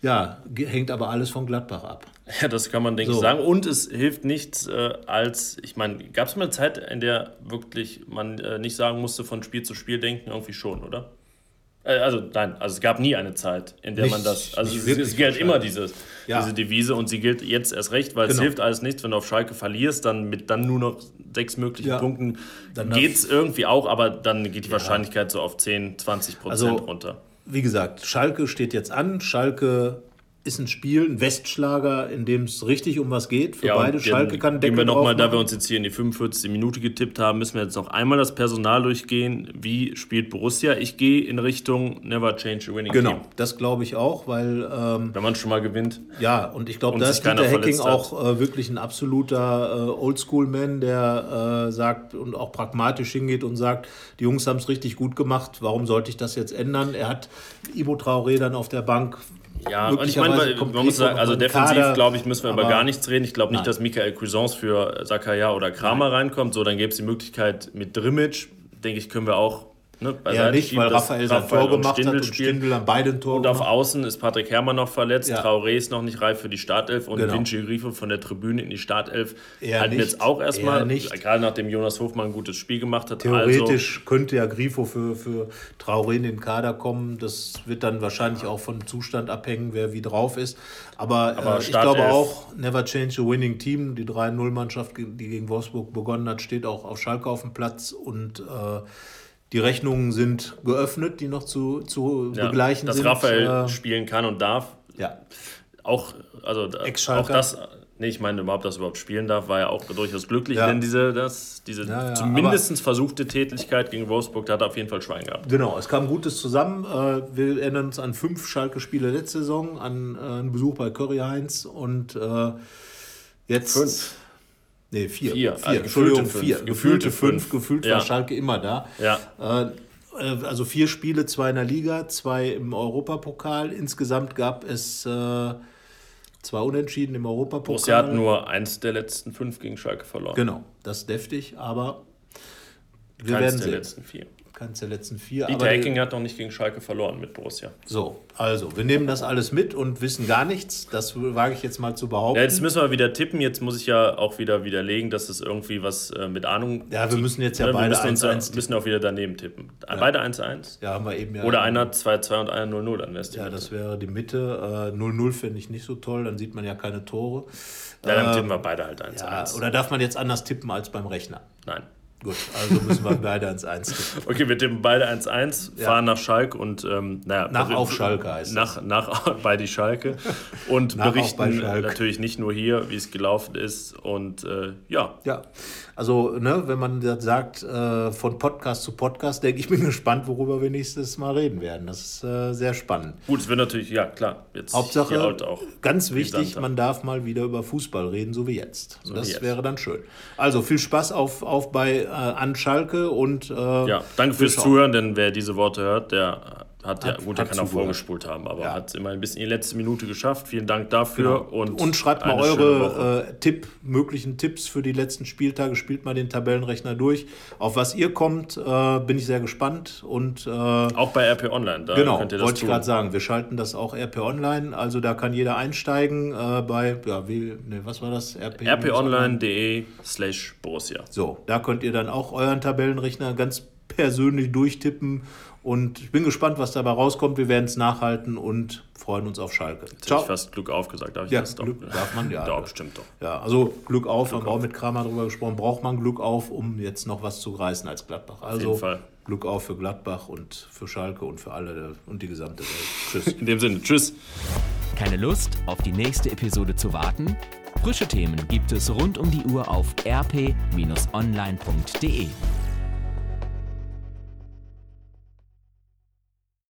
Ja, hängt aber alles von Gladbach ab. Ja, das kann man, denke so. ich, sagen. Und es hilft nichts äh, als, ich meine, gab es mal eine Zeit, in der wirklich man äh, nicht sagen musste, von Spiel zu Spiel denken, irgendwie schon, oder? Äh, also nein, also es gab nie eine Zeit, in der nicht, man das, also es, es gilt immer dieses, ja. diese Devise und sie gilt jetzt erst recht, weil genau. es hilft alles nichts, wenn du auf Schalke verlierst, dann mit dann nur noch sechs möglichen ja. Punkten geht es irgendwie auch, aber dann geht die ja. Wahrscheinlichkeit so auf 10, 20 Prozent also, runter. Wie gesagt, Schalke steht jetzt an, Schalke ist ein Spiel, ein Westschlager, in dem es richtig um was geht. Für ja, beide. Schalke kann Deckel wir noch mal, Da wir uns jetzt hier in die 45. Minute getippt haben, müssen wir jetzt noch einmal das Personal durchgehen. Wie spielt Borussia? Ich gehe in Richtung Never Change a Winning genau, Team. Genau, das glaube ich auch, weil... Ähm, Wenn man schon mal gewinnt. Ja, und ich glaube, da ist Dieter Hacking auch äh, wirklich ein absoluter äh, Oldschool-Man, der äh, sagt und auch pragmatisch hingeht und sagt, die Jungs haben es richtig gut gemacht, warum sollte ich das jetzt ändern? Er hat Ibo Traoré dann auf der Bank ja, und ich meine, man muss sagen, also defensiv, glaube ich, müssen wir über gar nichts reden. Ich glaube nicht, dass Michael Cuisance für Sakaya oder Kramer nein. reinkommt. So, dann gäbe es die Möglichkeit mit Drimmitsch, denke ich, können wir auch Ne, ja, nicht, weil Raphael sein Tor gemacht Stindl hat und Stindl an beiden Toren Und auf Außen ist Patrick Herrmann noch verletzt, ja. Traoré ist noch nicht reif für die Startelf und genau. Vinci Grifo von der Tribüne in die Startelf er halten nicht, jetzt auch erstmal, gerade nachdem Jonas Hofmann ein gutes Spiel gemacht hat. Theoretisch also, könnte ja Grifo für, für Traoré in den Kader kommen, das wird dann wahrscheinlich auch vom Zustand abhängen, wer wie drauf ist. Aber, Aber äh, ich glaube auch, never change a winning team, die 3-0-Mannschaft, die gegen Wolfsburg begonnen hat, steht auch auf Schalke auf dem Platz. Und äh, die Rechnungen sind geöffnet, die noch zu, zu ja, begleichen dass sind. Dass Raphael äh, spielen kann und darf. Ja. Auch, also auch das, nee, ich meine überhaupt, dass er überhaupt spielen darf, war ja auch durchaus glücklich, ja. denn diese, das, diese ja, ja, zumindest versuchte Tätigkeit gegen Wolfsburg, da hat er auf jeden Fall Schwein gehabt. Genau, es kam Gutes zusammen. Äh, wir erinnern uns an fünf Schalke-Spiele letzte Saison, an äh, einen Besuch bei Curry Heinz und äh, jetzt. Fünf Nee, vier. Vier, vier. Also Entschuldigung, fünf. vier. Gefühlte fünf. Gefühlt ja. war Schalke immer da. Ja. Äh, also vier Spiele, zwei in der Liga, zwei im Europapokal. Insgesamt gab es äh, zwei Unentschieden im Europapokal. Borussia hat nur eins der letzten fünf gegen Schalke verloren. Genau, das ist deftig, aber wir Keins werden der sehen. letzten vier keins der letzten vier. Dieter Hecking hat noch nicht gegen Schalke verloren mit Borussia. So, also, wir nehmen das alles mit und wissen gar nichts. Das wage ich jetzt mal zu behaupten. Ja, jetzt müssen wir wieder tippen. Jetzt muss ich ja auch wieder widerlegen, dass es irgendwie was äh, mit Ahnung. Ja, wir müssen jetzt ja, ja beide 1-1 Wir müssen auch wieder daneben tippen. Ja. Beide 1-1? Ja, haben wir eben ja. Oder einer 2-2 und einer 0-0, dann wäre Ja, Mitte. das wäre die Mitte. 0-0 äh, fände ich nicht so toll, dann sieht man ja keine Tore. Ja, dann tippen wir beide halt 1-1. Ja, oder darf man jetzt anders tippen als beim Rechner? Nein. Gut, also müssen wir beide 1-1 Okay, wir tippen beide 1-1, ja. fahren nach Schalke und ähm, naja, nach auf Schalke heißt nach, nach bei die Schalke und berichten natürlich nicht nur hier, wie es gelaufen ist und äh, ja. Ja, also ne, wenn man sagt äh, von Podcast zu Podcast, denke ich, bin gespannt, worüber wir nächstes Mal reden werden. Das ist äh, sehr spannend. Gut, es wird natürlich, ja klar, jetzt Hauptsache, halt auch ganz wichtig, man darf mal wieder über Fußball reden, so wie jetzt. So das wie jetzt. wäre dann schön. Also viel Spaß auf, auf bei an Schalke und. Äh, ja, danke fürs Zuhören, denn wer diese Worte hört, der hat, ja, gut, der kann auch vorgespult haben, aber ja. hat es immer ein bisschen in die letzte Minute geschafft. Vielen Dank dafür. Genau. Und, und schreibt mal eure äh, Tipp, möglichen Tipps für die letzten Spieltage. Spielt mal den Tabellenrechner durch. Auf was ihr kommt, äh, bin ich sehr gespannt. Und, äh, auch bei RP Online. Da genau, wollte ich gerade sagen. Wir schalten das auch RP Online. Also da kann jeder einsteigen äh, bei, ja, wie, nee, was war das? RP rponline.de slash Borussia. So, da könnt ihr dann auch euren Tabellenrechner ganz persönlich durchtippen und ich bin gespannt, was dabei rauskommt. Wir werden es nachhalten und freuen uns auf Schalke. Jetzt Ciao. Ich fast Glück auf gesagt. Darf ich ja, das Glück doch? darf man, ja. Doch, bestimmt doch. Ja, also Glück auf, Glück haben wir auch mit Kramer darüber gesprochen. Braucht man Glück auf, um jetzt noch was zu reißen als Gladbach. Also auf jeden Fall. Glück auf für Gladbach und für Schalke und für alle und die gesamte Welt. Tschüss. In dem Sinne, tschüss. Keine Lust, auf die nächste Episode zu warten? Frische Themen gibt es rund um die Uhr auf rp-online.de.